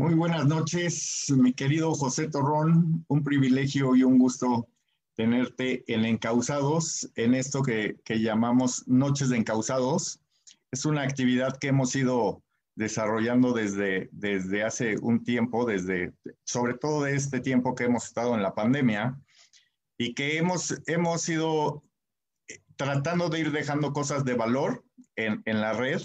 Muy buenas noches, mi querido José Torrón. Un privilegio y un gusto tenerte en Encausados, en esto que, llamamos Noches de Encausados. Es una actividad que hemos ido desarrollando desde, desde hace un tiempo, desde, sobre todo de este tiempo que hemos estado en la pandemia y que hemos, hemos ido tratando de ir dejando cosas de valor en, en la red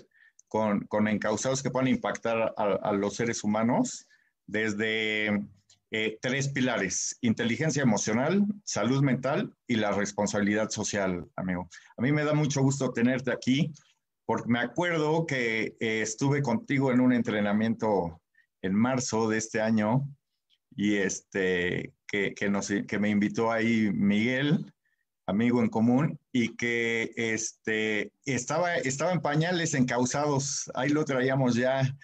con, encausados que puedan impactar a, a los seres humanos desde eh, tres pilares, inteligencia emocional, salud mental y la responsabilidad social, amigo. A mí me da mucho gusto tenerte aquí porque me acuerdo que eh, estuve contigo en un entrenamiento en marzo de este año y este, que, que, nos, que me invitó ahí Miguel, amigo en común, y que este, estaba, estaba en pañales encausados, ahí lo traíamos ya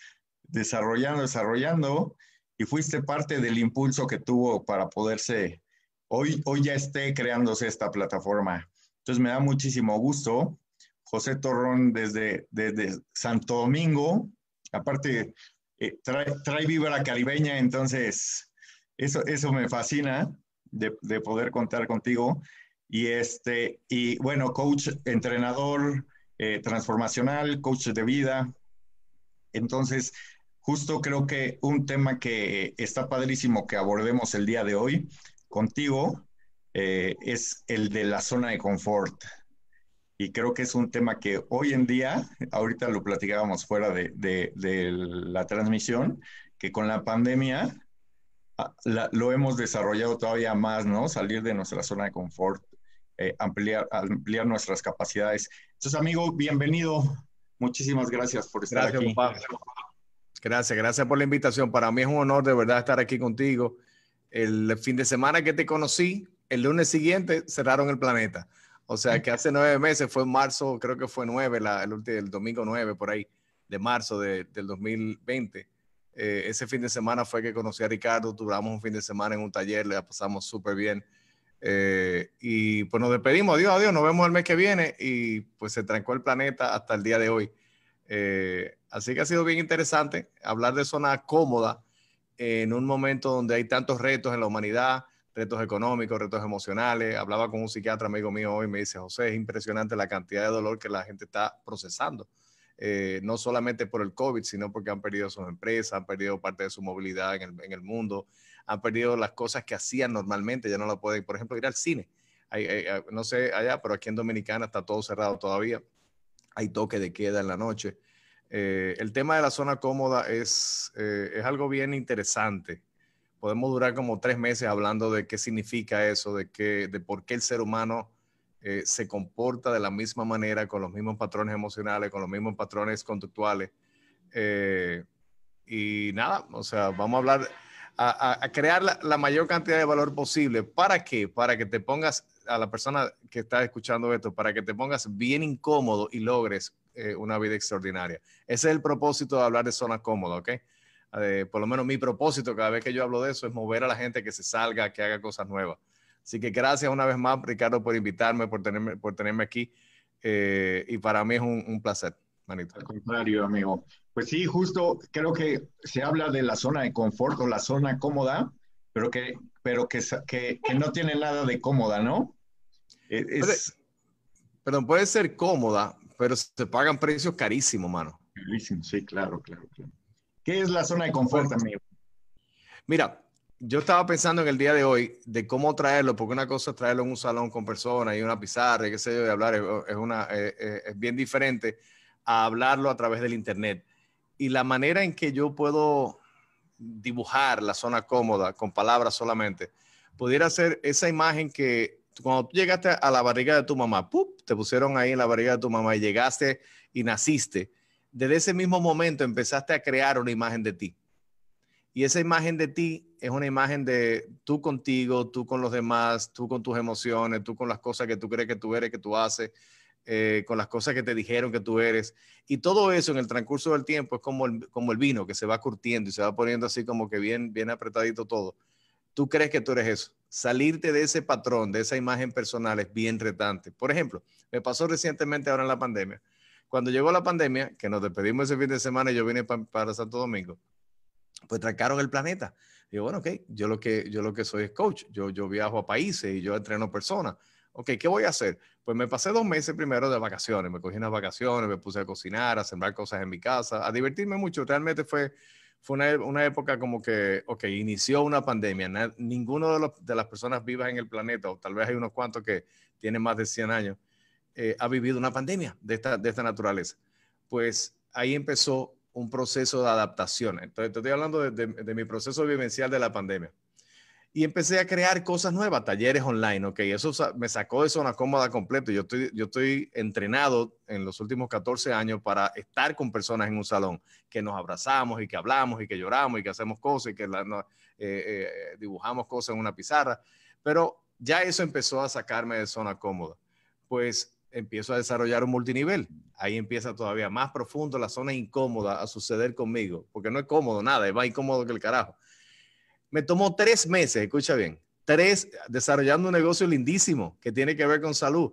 desarrollando, desarrollando, y fuiste parte del impulso que tuvo para poderse, hoy, hoy ya esté creándose esta plataforma. Entonces me da muchísimo gusto. José Torrón desde, desde Santo Domingo, aparte eh, trae, trae vibra caribeña, entonces eso, eso me fascina de, de, poder contar contigo. Y, este, y bueno, coach, entrenador eh, transformacional, coach de vida. Entonces, justo creo que un tema que está padrísimo que abordemos el día de hoy contigo eh, es el de la zona de confort. Y creo que es un tema que hoy en día, ahorita lo platicábamos fuera de, de, la transmisión, que con la pandemia ah, lo hemos desarrollado todavía más, ¿no? Salir de nuestra zona de confort, eh, ampliar, ampliar nuestras capacidades. Entonces, amigo, bienvenido. Muchísimas gracias por estar aquí. Gracias, gracias por la invitación. Para mí es un honor de verdad estar aquí contigo. El fin de semana que te conocí, el lunes siguiente cerraron el planeta. O sea que hace nueve meses, fue en marzo, creo que fue nueve, el, último, el domingo nueve por ahí, de marzo del 2020. Eh, ese fin de semana fue que conocí a Ricardo, duramos un fin de semana en un taller, le pasamos súper bien. Eh, y pues nos despedimos, adiós, adiós, nos vemos el mes que viene y pues se trancó el planeta hasta el día de hoy. Eh, así que ha sido bien interesante hablar de zona cómoda en un momento donde hay tantos retos en la humanidad, retos económicos, retos emocionales. Hablaba con un psiquiatra amigo mío hoy y me dice, José, es impresionante la cantidad de dolor que la gente está procesando. Eh, no solamente por el COVID, sino porque han perdido sus empresas, han perdido parte de su movilidad en el, en el mundo, han perdido las cosas que hacían normalmente, ya no lo pueden, por ejemplo, ir al cine. no sé allá, pero aquí en Dominicana está todo cerrado todavía hay toque de queda en la noche. Eh, el tema de la zona cómoda es, eh, es algo bien interesante. Podemos durar como tres meses hablando de qué significa eso, de, qué, de por qué el ser humano eh, se comporta de la misma manera, con los mismos patrones emocionales, con los mismos patrones conductuales. y nada, o sea, vamos a hablar, a, crear la, mayor cantidad de valor posible. ¿Para qué? Para que te pongas a la persona que está escuchando esto para que te pongas bien incómodo y logres eh, una vida extraordinaria. Ese es el propósito de hablar de zona cómoda, ¿ok? Eh, por lo menos mi propósito cada vez que yo hablo de eso es mover a la gente que se salga, que haga cosas nuevas. Así que gracias una vez más, Ricardo, por invitarme, por tenerme, por tenerme aquí. Eh, y para mí es un, placer, Al contrario, amigo. Pues sí, justo creo que se habla de la zona de confort o la zona cómoda, pero que, pero que, que, que no tiene nada de cómoda, ¿no? Es, perdón, puede ser cómoda, pero se pagan precios carísimos, mano. Carísimo, sí, claro, claro, claro. ¿Qué es la zona de confort, amigo? Mira, yo estaba pensando en el día de hoy de cómo traerlo, porque una cosa es traerlo en un salón con personas y una pizarra, y qué sé yo, de hablar, es, una, es bien diferente a hablarlo a través del Internet. Y la manera en que yo puedo dibujar la zona cómoda con palabras solamente, pudiera ser esa imagen que cuando tú llegaste a la barriga de tu mamá, te pusieron ahí en la barriga de tu mamá y llegaste y naciste, desde ese mismo momento empezaste a crear una imagen de ti. Y esa imagen de ti es una imagen de tú contigo, tú con los demás, tú con tus emociones, tú con las cosas que tú crees que tú eres, que tú haces, eh, con las cosas que te dijeron que tú eres. Y todo eso en el transcurso del tiempo es como el, como el vino que se va curtiendo y se va poniendo así como que bien, bien apretadito todo. Tú crees que tú eres eso salirte de ese patrón, de esa imagen personal es bien retante. Por ejemplo, me pasó recientemente ahora en la pandemia. Cuando llegó la pandemia, que nos despedimos ese fin de semana y yo vine para Santo Domingo, pues trancaron el planeta. Digo, bueno, ok, yo lo que, yo lo que soy es coach, yo, yo viajo a países y yo entreno personas. Ok, ¿qué voy a hacer? Pues me pasé dos meses primero de vacaciones, me cogí unas vacaciones, me puse a cocinar, a sembrar cosas en mi casa, a divertirme mucho. Realmente fue, fue una, una época como que, ok, inició una pandemia. ninguno de, los, de, las personas vivas en el planeta, o tal vez hay unos cuantos que tienen más de 100 años, eh, ha vivido una pandemia de esta, de esta naturaleza. Pues ahí empezó un proceso de adaptación. Entonces, estoy hablando de, de, mi proceso vivencial de la pandemia. Y empecé a crear cosas nuevas, talleres online, ok, eso me sacó de zona cómoda completo. Yo estoy, yo estoy entrenado en los últimos 14 años para estar con personas en un salón, que nos abrazamos y que hablamos y que lloramos y que hacemos cosas y que la, eh, eh, dibujamos cosas en una pizarra. Pero ya eso empezó a sacarme de zona cómoda. Pues empiezo a desarrollar un multinivel. Ahí empieza todavía más profundo la zona incómoda a suceder conmigo, porque no es cómodo nada, es más incómodo que el carajo. Me tomó tres meses, escucha bien, tres, desarrollando un negocio lindísimo que tiene que ver con salud.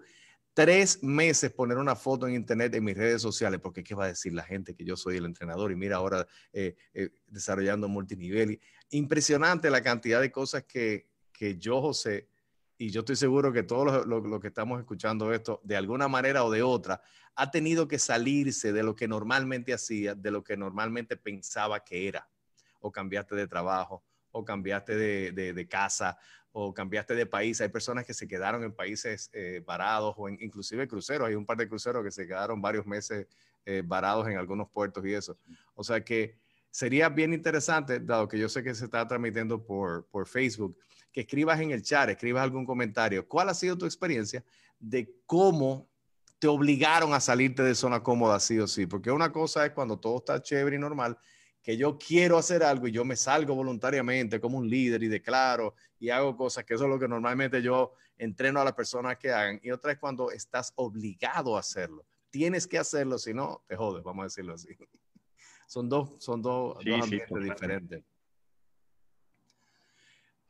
Tres meses poner una foto en internet en mis redes sociales, porque ¿qué va a decir la gente que yo soy el entrenador? Y mira ahora eh, eh, desarrollando multinivel. Impresionante la cantidad de cosas que, que yo, José, y yo estoy seguro que todos los, que estamos escuchando esto, de alguna manera o de otra, ha tenido que salirse de lo que normalmente hacía, de lo que normalmente pensaba que era. O cambiaste de trabajo, o cambiaste de, casa, o cambiaste de país. Hay personas que se quedaron en países eh, varados, o inclusive cruceros. Hay un par de cruceros que se quedaron varios meses eh, varados en algunos puertos y eso. O sea que sería bien interesante, dado que yo sé que se está transmitiendo por, por Facebook, que escribas en el chat, escribas algún comentario. ¿Cuál ha sido tu experiencia de cómo te obligaron a salirte de zona cómoda, sí o sí? Porque una cosa es cuando todo está chévere y normal, que yo quiero hacer algo y yo me salgo voluntariamente como un líder y declaro y hago cosas, que eso es lo que normalmente yo entreno a las personas que hagan. Y otra es cuando estás obligado a hacerlo. Tienes que hacerlo, si no, te jodes, vamos a decirlo así. Son dos, son dos, ambientes diferentes.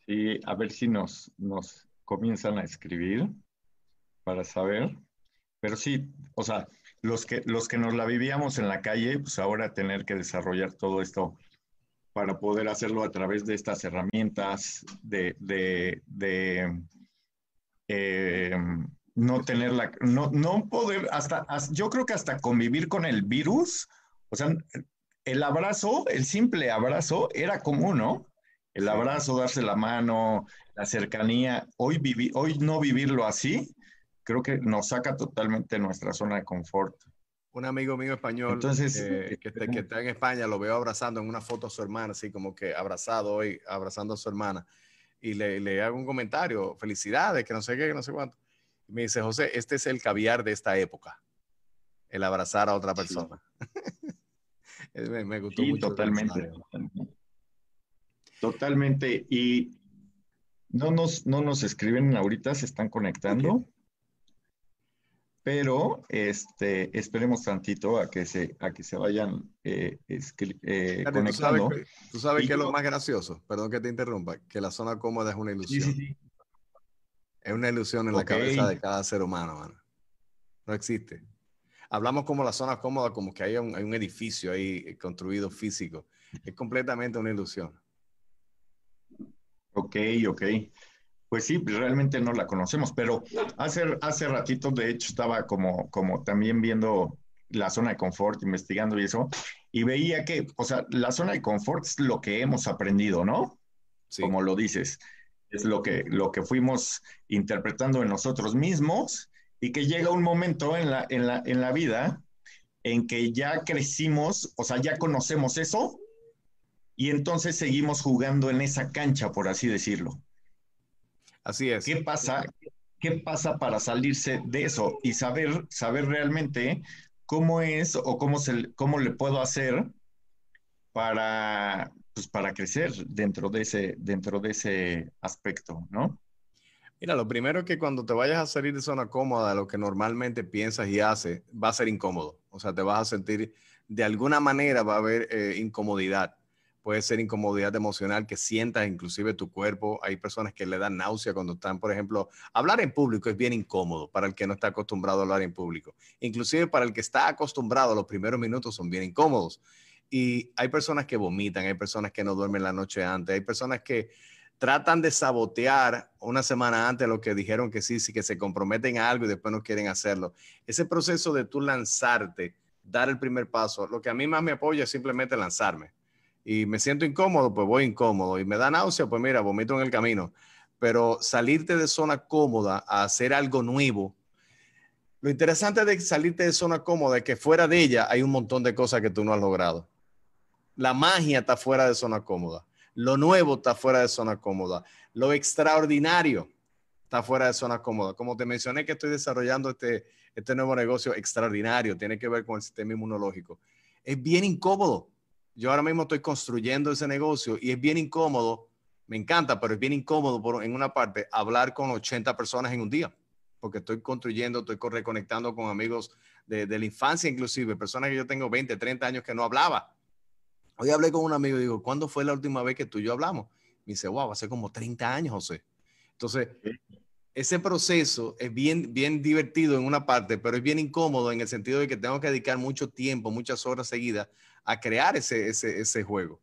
Y a ver si nos, nos comienzan a escribir para saber. Pero sí, o sea, los que, los que nos la vivíamos en la calle, pues ahora tener que desarrollar todo esto para poder hacerlo a través de estas herramientas, de, de, de eh, no tener la, no, no poder, hasta, yo creo que hasta convivir con el virus, o sea, el abrazo, el simple abrazo era común, ¿no? el abrazo, darse la mano, la cercanía, hoy, hoy no vivirlo así, creo que nos saca totalmente nuestra zona de confort. Un amigo mío español Entonces, eh, que, está en España lo veo abrazando en una foto a su hermana, así como que abrazado hoy, abrazando a su hermana. Y le, le hago un comentario, felicidades, que no sé qué, que no sé cuánto. Y me dice, José, este es el caviar de esta época, el abrazar a otra persona. me, gustó mucho. Totalmente. Totalmente. Y no nos, no nos escriben ahorita, se están conectando. Pero este, esperemos tantito a que se, a que se vayan eh, eh, conectando. Tú sabes, que es lo más gracioso, perdón que te interrumpa, que la zona cómoda es una ilusión. Es una ilusión en la cabeza de cada ser humano, No existe. Hablamos como la zona cómoda, como que hay un, hay un edificio ahí construido físico. Es completamente una ilusión. Ok, ok. Pues sí, realmente no la conocemos, pero hace, hace ratito, de hecho, estaba como, como también viendo la zona de confort, investigando y eso, y veía que, o sea, la zona de confort es lo que hemos aprendido, ¿no? Sí. Como lo dices, es lo que, lo que fuimos interpretando en nosotros mismos y que llega un momento en la, en la, en la vida en que ya crecimos, o sea, ya conocemos eso y entonces seguimos jugando en esa cancha, por así decirlo. Así es. ¿Qué pasa? ¿Qué pasa para salirse de eso y saber, saber realmente cómo es o cómo, se, cómo le puedo hacer para, pues, para crecer dentro de, ese, dentro de ese aspecto, ¿no? Mira, lo primero es que cuando te vayas a salir de zona cómoda, lo que normalmente piensas y haces, va a ser incómodo. O sea, te vas a sentir, de alguna manera va a haber eh, incomodidad puede ser incomodidad emocional que sientas inclusive tu cuerpo. Hay personas que le dan náusea cuando están, por ejemplo, hablar en público es bien incómodo para el que no está acostumbrado a hablar en público. Inclusive para el que está acostumbrado, los primeros minutos son bien incómodos. Y hay personas que vomitan, hay personas que no duermen la noche antes, hay personas que tratan de sabotear una semana antes lo que dijeron que sí, sí, que se comprometen a algo y después no quieren hacerlo. Ese proceso de tú lanzarte, dar el primer paso, lo que a mí más me apoya es simplemente lanzarme. Y me siento incómodo, pues voy incómodo. Y me da náusea, pues mira, vomito en el camino. Pero salirte de zona cómoda a hacer algo nuevo. Lo interesante de salirte de zona cómoda es que fuera de ella hay un montón de cosas que tú no has logrado. La magia está fuera de zona cómoda lo nuevo está fuera de zona cómoda. Lo extraordinario está fuera de zona cómoda. Como te mencioné que estoy desarrollando este, este nuevo negocio extraordinario, tiene que ver con el sistema inmunológico. Es bien incómodo. Yo ahora mismo estoy construyendo ese negocio y es bien incómodo. Me encanta, pero es bien incómodo por, en una parte hablar con 80 personas en un día, porque estoy construyendo, estoy reconectando con amigos de, de la infancia, inclusive personas que yo tengo 20, 30 años que no hablaba Hoy hablé con un amigo y digo, ¿cuándo fue la última vez que tú y yo hablamos? Me dice, wow, hace como 30 años, José. Entonces, ese proceso es bien, bien divertido en una parte, pero es bien incómodo en el sentido de que tengo que dedicar mucho tiempo, muchas horas seguidas a crear ese, ese, juego.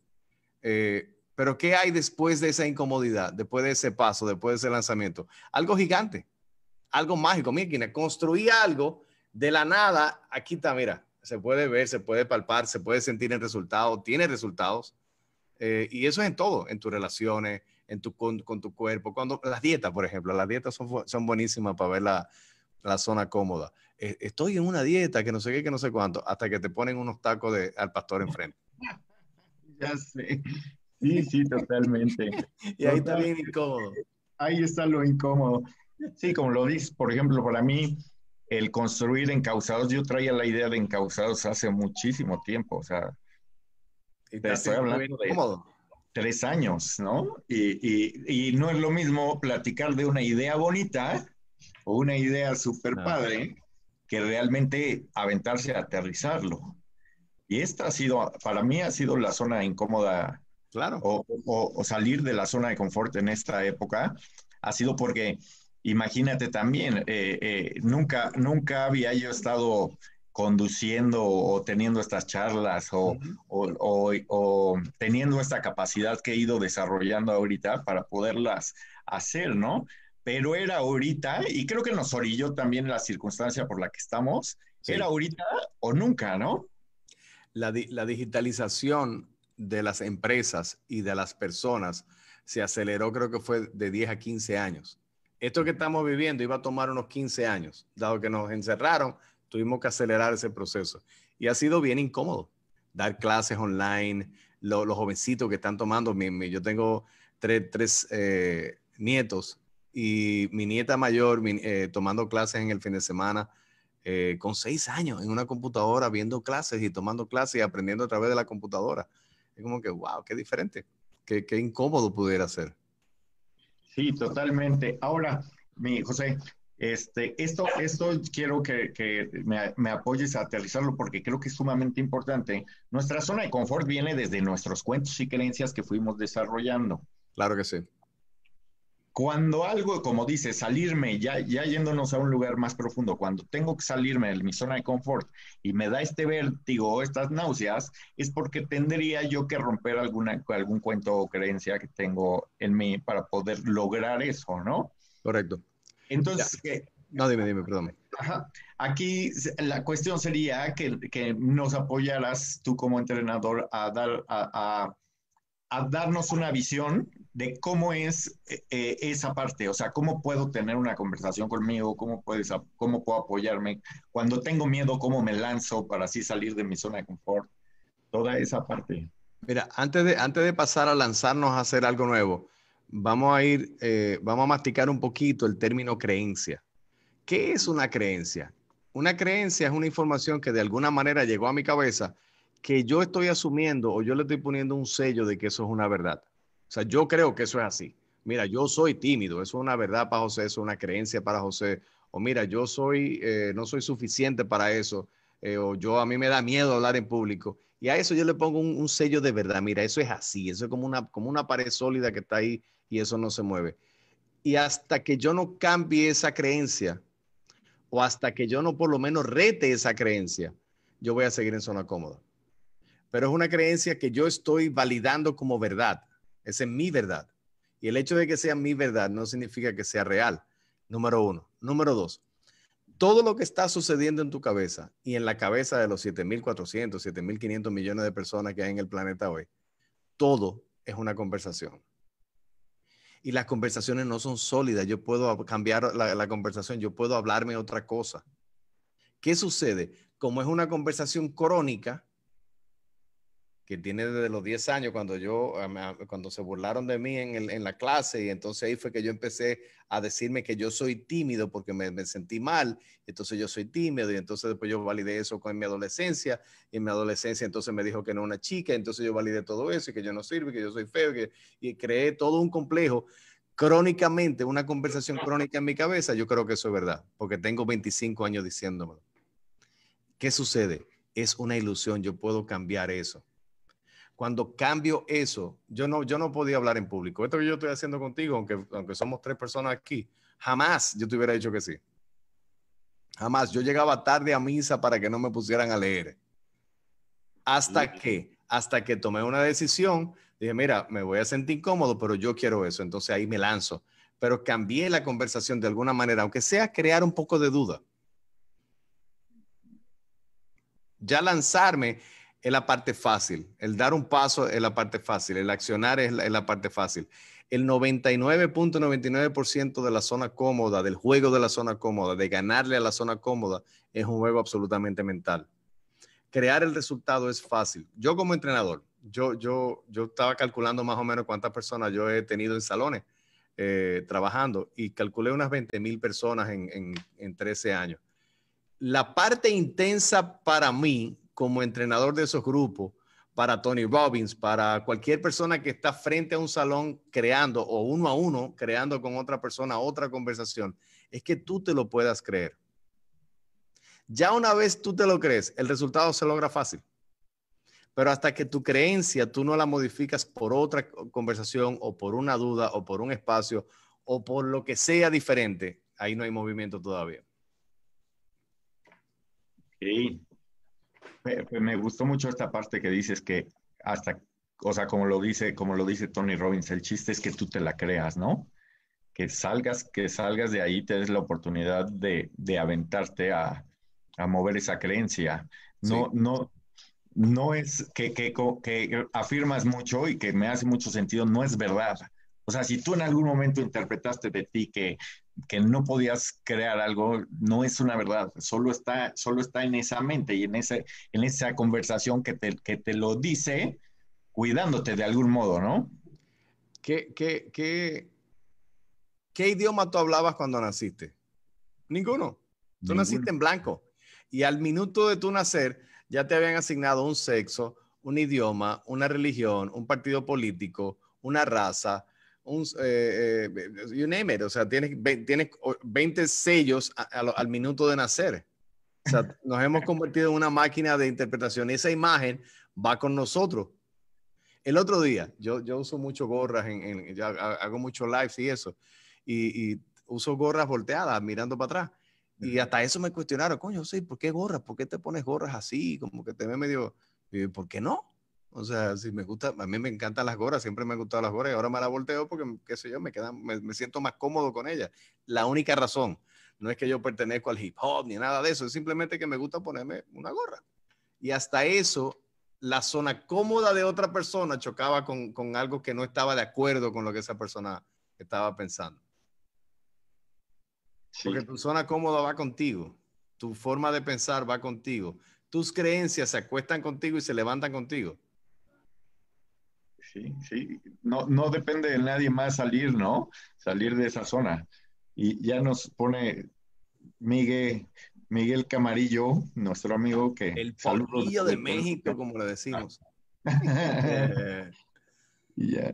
Eh, pero ¿qué hay después de esa incomodidad, después de ese paso, después de ese lanzamiento? Algo gigante, algo mágico. Mira, construí algo de la nada. Aquí está, mira, se puede ver, se puede palpar, se puede sentir en resultados, tiene resultados. Eh, y eso es en todo, en tus relaciones, en tu, con, tu cuerpo. Cuando las dietas, por ejemplo, las dietas son, son buenísimas para ver la, la zona cómoda. Eh, estoy en una dieta que no sé qué, que no sé cuánto, hasta que te ponen unos tacos de, al pastor enfrente. Ya sé. Sí, sí, totalmente. y ahí está bien incómodo. Ahí está lo incómodo. Sí, como lo dices, por ejemplo, para mí, el construir encausados, yo traía la idea de encausados hace muchísimo tiempo, o sea, te estoy hablando de tres años, ¿no? Y, no es lo mismo platicar de una idea bonita o una idea súper padre que realmente aventarse a aterrizarlo. Y esta ha sido, para mí ha sido la zona incómoda, claro. o, o salir de la zona de confort en esta época, ha sido porque imagínate también, eh, eh, nunca, nunca había yo estado conduciendo o teniendo estas charlas o, o, teniendo esta capacidad que he ido desarrollando ahorita para poderlas hacer, ¿no? Pero era ahorita, y creo que nos orilló también la circunstancia por la que estamos, era ahorita o nunca, ¿no? La, la digitalización de las empresas y de las personas se aceleró, creo que fue de 10 a 15 años esto que estamos viviendo iba a tomar unos 15 años, dado que nos encerraron, tuvimos que acelerar ese proceso. Y ha sido bien incómodo dar clases online, los jovencitos que están tomando, yo tengo tres, eh, nietos y mi nieta mayor eh, tomando clases en el fin de semana eh, con seis años en una computadora, viendo clases y tomando clases y aprendiendo a través de la computadora. Es como que, wow, qué diferente, qué, qué incómodo pudiera ser. Sí, totalmente. Ahora, mi José, este, esto, esto quiero que, que me, me, apoyes a aterrizarlo porque creo que es sumamente importante. Nuestra zona de confort viene desde nuestros cuentos y creencias que fuimos desarrollando. Claro que sí cuando algo, como dice, salirme, ya, ya yéndonos a un lugar más profundo, cuando tengo que salirme de mi zona de confort y me da este vértigo o estas náuseas, es porque tendría yo que romper alguna, algún cuento o creencia que tengo en mí para poder lograr eso, ¿no? Correcto. Entonces, no, dime, dime, perdón. Ajá. Aquí la cuestión sería que, que, nos apoyaras tú como entrenador a dar, a, a, a darnos una visión de cómo es eh, eh, esa parte, o sea, cómo puedo tener una conversación conmigo, cómo, puedes, cómo puedo apoyarme, cuando tengo miedo, cómo me lanzo para así salir de mi zona de confort, toda esa parte. Mira, antes de, antes de pasar a lanzarnos a hacer algo nuevo, vamos a ir, eh, vamos a masticar un poquito el término creencia. ¿Qué es una creencia? Una creencia es una información que de alguna manera llegó a mi cabeza que yo estoy asumiendo o yo le estoy poniendo un sello de que eso es una verdad. O sea, yo creo que eso es así. Mira, yo soy tímido, eso es una verdad para José, eso es una creencia para José. O mira, yo soy, eh, no soy suficiente para eso. Eh, o yo a mí me da miedo hablar en público. Y a eso yo le pongo un, sello de verdad. Mira, eso es así. Eso es como una, como una pared sólida que está ahí y eso no se mueve. Y hasta que yo no cambie esa creencia, o hasta que yo no por lo menos rete esa creencia, yo voy a seguir en zona cómoda. pero es una creencia que yo estoy validando como verdad. Esa es mi verdad. Y el hecho de que sea mi verdad no significa que sea real. Número uno. Número dos. Todo lo que está sucediendo en tu cabeza y en la cabeza de los 7.400, 7.500 millones de personas que hay en el planeta hoy, todo es una conversación. Y las conversaciones no son sólidas. Yo puedo cambiar la, conversación, yo puedo hablarme otra cosa. ¿Qué sucede? Como es una conversación crónica, que tiene desde los 10 años, cuando yo, cuando se burlaron de mí en, en, la clase, y entonces ahí fue que yo empecé a decirme que yo soy tímido porque me, me, sentí mal, entonces yo soy tímido, y entonces después yo validé eso con mi adolescencia, y en mi adolescencia entonces me dijo que no una chica, entonces yo validé todo eso, y que yo no sirve, que yo soy feo, que, y creé todo un complejo. Crónicamente, una conversación crónica en mi cabeza, yo creo que eso es verdad, porque tengo 25 años diciéndomelo. ¿Qué sucede? Es una ilusión, yo puedo cambiar eso cuando cambio eso, yo no, yo no podía hablar en público. Esto que yo estoy haciendo contigo, aunque, aunque somos tres personas aquí, jamás yo te hubiera dicho que sí. Jamás. Yo llegaba tarde a misa para que no me pusieran a leer. Hasta que, hasta que tomé una decisión, dije, mira, me voy a sentir incómodo, pero yo quiero eso. Entonces ahí me lanzo. Pero cambié la conversación de alguna manera, aunque sea crear un poco de duda. Ya lanzarme es la parte fácil. El dar un paso es la parte fácil. El accionar es la, parte fácil. El 99.99% de la zona cómoda, del juego de la zona cómoda, de ganarle a la zona cómoda, es un juego absolutamente mental. Crear el resultado es fácil. Yo como entrenador, yo, yo, yo estaba calculando más o menos cuántas personas yo he tenido en salones eh, trabajando y calculé unas 20 mil personas en, en, en 13 años. La parte intensa para mí como entrenador de esos grupos, para Tony Robbins, para cualquier persona que está frente a un salón creando o uno a uno, creando con otra persona otra conversación, es que tú te lo puedas creer. Ya una vez tú te lo crees, el resultado se logra fácil. Pero hasta que tu creencia tú no la modificas por otra conversación o por una duda o por un espacio o por lo que sea diferente, ahí no hay movimiento todavía. Sí, me, gustó mucho esta parte que dices que hasta, o sea, como lo dice, como lo dice Tony Robbins, el chiste es que tú te la creas, ¿no? Que salgas, que salgas de ahí, te des la oportunidad de, de aventarte a, a, mover esa creencia. No, no, no es que, que, que afirmas mucho y que me hace mucho sentido, no es verdad. O sea, si tú en algún momento interpretaste de ti que que no podías crear algo no es una verdad, solo está, solo está en esa mente y en, ese, en esa conversación que te, que te lo dice cuidándote de algún modo, ¿no? ¿Qué, qué, qué, qué idioma tú hablabas cuando naciste? Ninguno. Tú naciste en blanco. Y al minuto de tu nacer ya te habían asignado un sexo, un idioma, una religión, un partido político, una raza, un, eh, eh, you name it, o sea, tienes, tienes 20 sellos al minuto de nacer. O sea, nos hemos convertido en una máquina de interpretación esa imagen va con nosotros. El otro día, yo, yo uso mucho gorras, en, hago mucho lives y eso, y, y, uso gorras volteadas, mirando para atrás. Y hasta eso me cuestionaron, coño, sí, ¿por qué gorras? ¿Por qué te pones gorras así? Como que te ve medio, ¿por qué no? O sea, si me gusta, a mí me encantan las gorras, siempre me han gustado las gorras y ahora me las volteo porque, qué sé yo, me, quedan, me, siento más cómodo con ellas. La única razón no es que yo pertenezco al hip hop ni nada de eso, es simplemente que me gusta ponerme una gorra. Y hasta eso, la zona cómoda de otra persona chocaba con, con algo que no estaba de acuerdo con lo que esa persona estaba pensando. Porque tu zona cómoda va contigo, tu forma de pensar va contigo, tus creencias se acuestan contigo y se levantan contigo sí, sí. No, no depende de nadie más salir, ¿no? Salir de esa zona. Y ya nos pone Miguel, Miguel Camarillo, nuestro amigo que... El polillo de México, como le decimos. ya,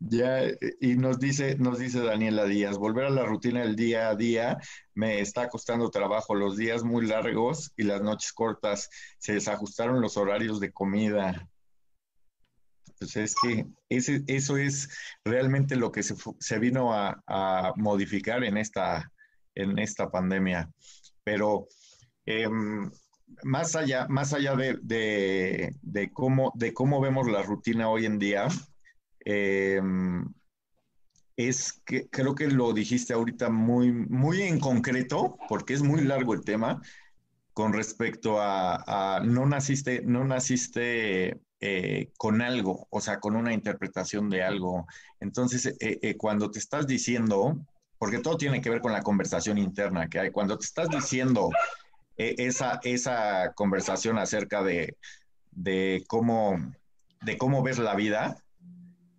ya, y nos dice, nos dice Daniela Díaz, volver a la rutina del día a día me está costando trabajo, los días muy largos y las noches cortas, se desajustaron los horarios de comida. Pues es que ese, eso es realmente lo que se, se vino a, a, modificar en esta, en esta pandemia. Pero em, más allá, más allá de, cómo, de cómo vemos la rutina hoy en día, em, es que creo que lo dijiste ahorita muy, muy en concreto, porque es muy largo el tema, con respecto a, no naciste, no naciste eh, con algo, o sea, con una interpretación de algo. Entonces, eh, eh, cuando te estás diciendo, porque todo tiene que ver con la conversación interna que hay, cuando te estás diciendo esa, esa conversación acerca de, de, cómo, de cómo ves la vida,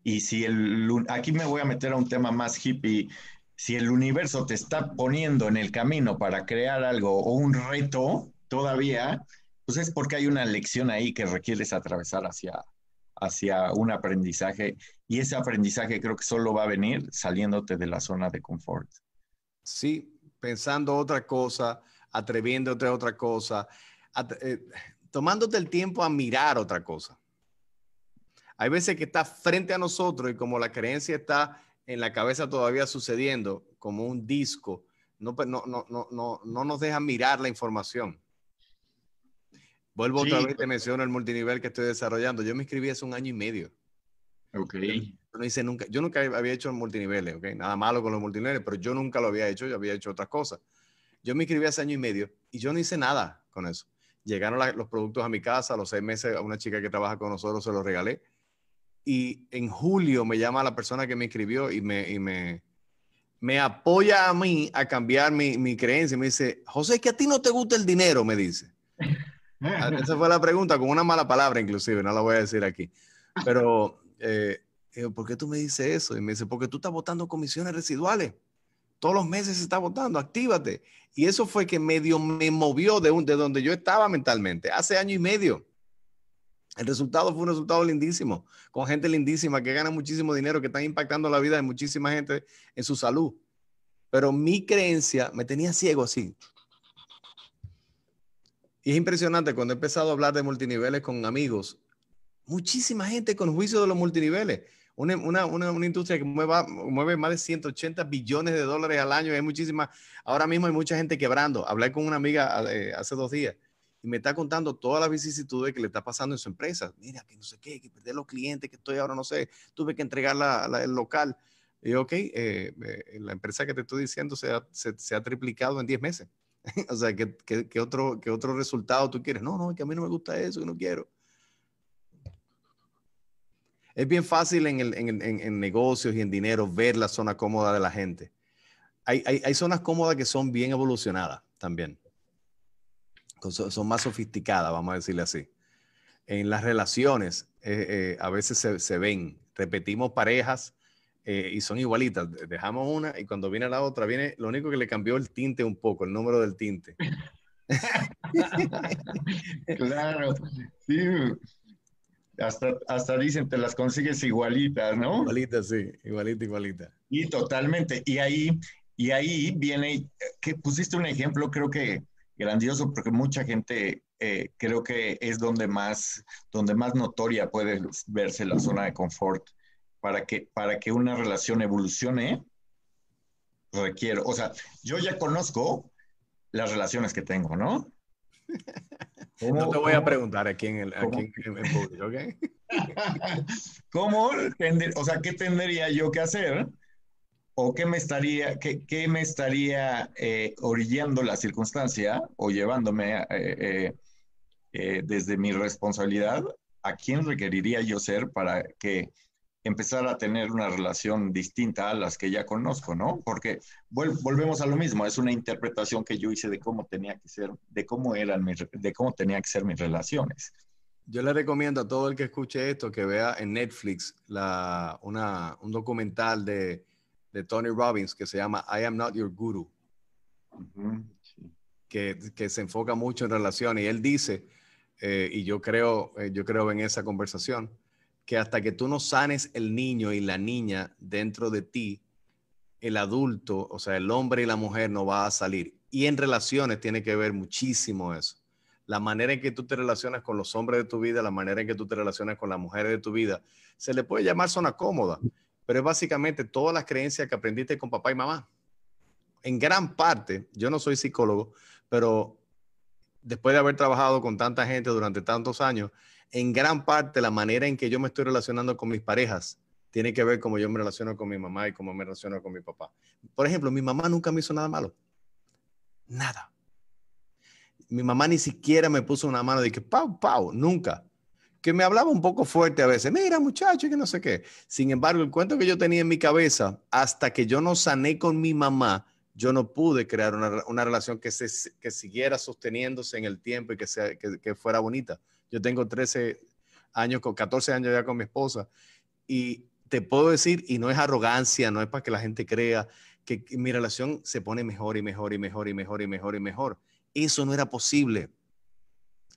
y si el, aquí me voy a meter a un tema más hippie, si el universo te está poniendo en el camino para crear algo o un reto todavía, pues es porque hay una lección ahí que requieres atravesar hacia, hacia un aprendizaje y ese aprendizaje creo que solo va a venir saliéndote de la zona de confort. Sí, pensando otra cosa, atreviéndote a otra cosa, eh, tomándote el tiempo a mirar otra cosa. Hay veces que está frente a nosotros y como la creencia está en la cabeza todavía sucediendo como un disco, no, pues, no, no, no, no nos deja mirar la información. Vuelvo otra vez, te menciono el multinivel que estoy desarrollando. Yo me inscribí hace un año y medio. Ok. Yo no hice nunca, yo nunca había hecho multiniveles, ok. Nada malo con los multiniveles, pero yo nunca lo había hecho, yo había hecho otras cosas. Yo me inscribí hace año y medio y yo no hice nada con eso. Llegaron los productos a mi casa, a los seis meses a una chica que trabaja con nosotros se los regalé y en julio me llama la persona que me inscribió y me, y me, me apoya a mí a cambiar mi, mi creencia. Me dice, José, que a ti no te gusta el dinero, me dice. Ah, esa fue la pregunta, con una mala palabra inclusive, no la voy a decir aquí. Pero, eh, ¿por qué tú me dices eso? Y me dice, porque tú estás votando comisiones residuales. Todos los meses se está votando, actívate. Y eso fue que medio me movió de, un, de donde yo estaba mentalmente, hace año y medio. El resultado fue un resultado lindísimo, con gente lindísima que gana muchísimo dinero, que están impactando la vida de muchísima gente en su salud. Pero mi creencia me tenía ciego así. Y es impresionante cuando he empezado a hablar de multiniveles con amigos, muchísima gente con juicio de los multiniveles. Una, una, una, industria que mueve, mueve, más de 180 billones de dólares al año. Hay muchísima, ahora mismo hay mucha gente quebrando. Hablé con una amiga eh, hace dos días y me está contando todas las vicisitudes que le está pasando en su empresa. Mira, que no sé qué, que perder los clientes, que estoy ahora, no sé, tuve que entregar la, el local. Y ok, eh, eh, la empresa que te estoy diciendo se ha, se ha triplicado en 10 meses. o sea, ¿qué, qué, otro, ¿qué otro resultado tú quieres? No, no, que a mí no me gusta eso, que no quiero. Es bien fácil en, el, en, en, en, negocios y en dinero ver la zona cómoda de la gente. Hay, hay, hay zonas cómodas que son bien evolucionadas también. Son, son, más sofisticadas, vamos a decirle así. En las relaciones, eh, eh, a veces se, se, ven, repetimos parejas eh, y son igualitas. Dejamos una y cuando viene la otra, viene lo único que le cambió el tinte un poco, el número del tinte. claro, sí. Hasta, hasta dicen, te las consigues igualitas, ¿no? Igualitas, sí, igualita, igualita. Y totalmente. Y ahí, y ahí viene, que pusiste un ejemplo, creo que grandioso, porque mucha gente eh, creo que es donde más, donde más notoria puede verse la zona de confort para que, para que una relación evolucione, requiero, o sea, yo ya conozco las relaciones que tengo, ¿no? no te voy a preguntar aquí en el aquí en, público, ¿ok? ¿Cómo, o sea, qué tendría yo que hacer? ¿O qué me estaría, qué, qué me estaría eh, orillando la circunstancia o llevándome eh, eh, desde mi responsabilidad? ¿A quién requeriría yo ser para que empezar a tener una relación distinta a las que ya conozco, ¿no? Porque volvemos a lo mismo, es una interpretación que yo hice de cómo tenía que ser, de cómo eran mis, de cómo tenía que ser mis relaciones. Yo le recomiendo a todo el que escuche esto que vea en Netflix la, una, un documental de, de, Tony Robbins que se llama I Am Not Your Guru, que, que, se enfoca mucho en relaciones y él dice, eh, y yo creo, eh, yo creo en esa conversación, que hasta que tú no sanes el niño y la niña dentro de ti, el adulto, o sea, el hombre y la mujer no va a salir. Y en relaciones tiene que ver muchísimo eso. La manera en que tú te relacionas con los hombres de tu vida, la manera en que tú te relacionas con las mujeres de tu vida, se le puede llamar zona cómoda, pero es básicamente todas las creencias que aprendiste con papá y mamá. En gran parte, yo no soy psicólogo, pero después de haber trabajado con tanta gente durante tantos años, en gran parte la manera en que yo me estoy relacionando con mis parejas tiene que ver cómo yo me relaciono con mi mamá y cómo me relaciono con mi papá. Por ejemplo, mi mamá nunca me hizo nada malo. Nada. Mi mamá ni siquiera me puso una mano de que, pau, pau, nunca. Que me hablaba un poco fuerte a veces, mira muchacho, que no sé qué. Sin embargo, el cuento que yo tenía en mi cabeza, hasta que yo no sané con mi mamá, yo no pude crear una, una relación que, se, que siguiera sosteniéndose en el tiempo y que, sea, que, que fuera bonita. Yo tengo 13 años, con 14 años ya con mi esposa y te puedo decir, y no es arrogancia, no es para que la gente crea que, mi relación se pone mejor y mejor y mejor y mejor y mejor y mejor. Eso no era posible.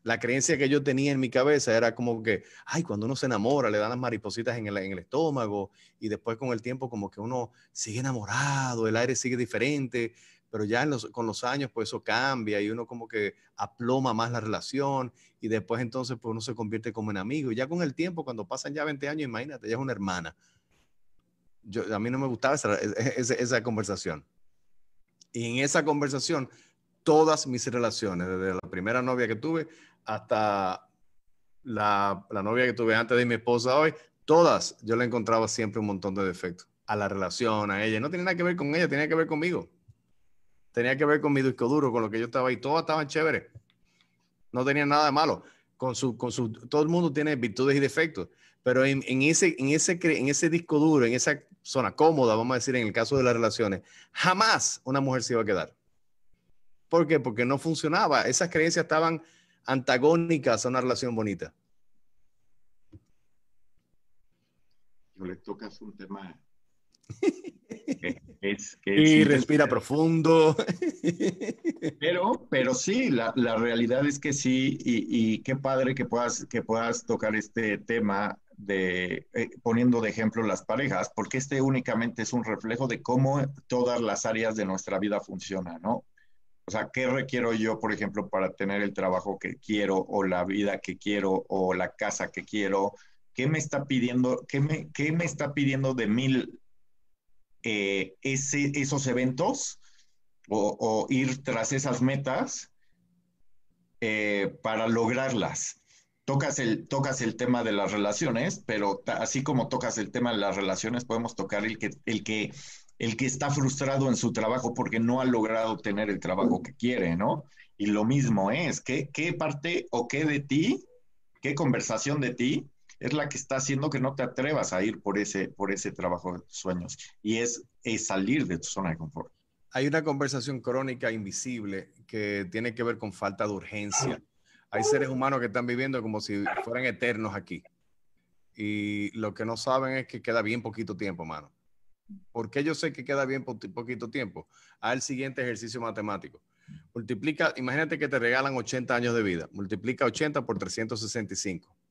La creencia que yo tenía en mi cabeza era como que, ay, cuando uno se enamora, le dan las maripositas en el, en el estómago y después con el tiempo como que uno sigue enamorado, el aire sigue diferente, pero ya con los años pues eso cambia y uno como que aploma más la relación y después entonces pues uno se convierte como en amigo. Y ya con el tiempo, cuando pasan ya 20 años, imagínate, ya es una hermana. Yo, a mí no me gustaba esa, esa, conversación. Y en esa conversación, todas mis relaciones, desde la primera novia que tuve hasta la, novia que tuve antes de mi esposa hoy, todas yo le encontraba siempre un montón de defectos a la relación, a ella. No tiene nada que ver con ella, tenía que ver conmigo tenía que ver con mi disco duro, con lo que yo estaba ahí. Todas estaban chéveres. No tenía nada de malo. Con su, con su, todo el mundo tiene virtudes y defectos, pero en, ese, en, ese, en ese disco duro, en esa zona cómoda, vamos a decir, en el caso de las relaciones, jamás una mujer se iba a quedar. ¿Por qué? Porque no funcionaba. Esas creencias estaban antagónicas a una relación bonita. Yo le tocas un tema y respira profundo. Pero, pero sí, la, la realidad es que sí, y, y, qué padre que puedas, que puedas tocar este tema de eh, poniendo de ejemplo las parejas, porque este únicamente es un reflejo de cómo todas las áreas de nuestra vida funcionan, ¿no? O sea, ¿qué requiero yo, por ejemplo, para tener el trabajo que quiero o la vida que quiero o la casa que quiero? ¿Qué me está pidiendo, qué me, qué me está pidiendo de mil eh, esos eventos o, ir tras esas metas eh, para lograrlas. Tocas el, tocas el tema de las relaciones, pero así como tocas el tema de las relaciones, podemos tocar el que, el que, el que está frustrado en su trabajo porque no ha logrado tener el trabajo que quiere, ¿no? Y lo mismo es, ¿qué, qué parte o qué de ti, qué conversación de ti es la que está haciendo que no te atrevas a ir por ese, por ese trabajo de sueños. Y es, salir de tu zona de confort. Hay una conversación crónica invisible que tiene que ver con falta de urgencia. Hay seres humanos que están viviendo como si fueran eternos aquí. Y lo que no saben es que queda bien poquito tiempo, mano. ¿Por qué yo sé que queda bien poquito tiempo? Al siguiente ejercicio matemático. Multiplica, imagínate que te regalan 80 años de vida. Multiplica 80 por 365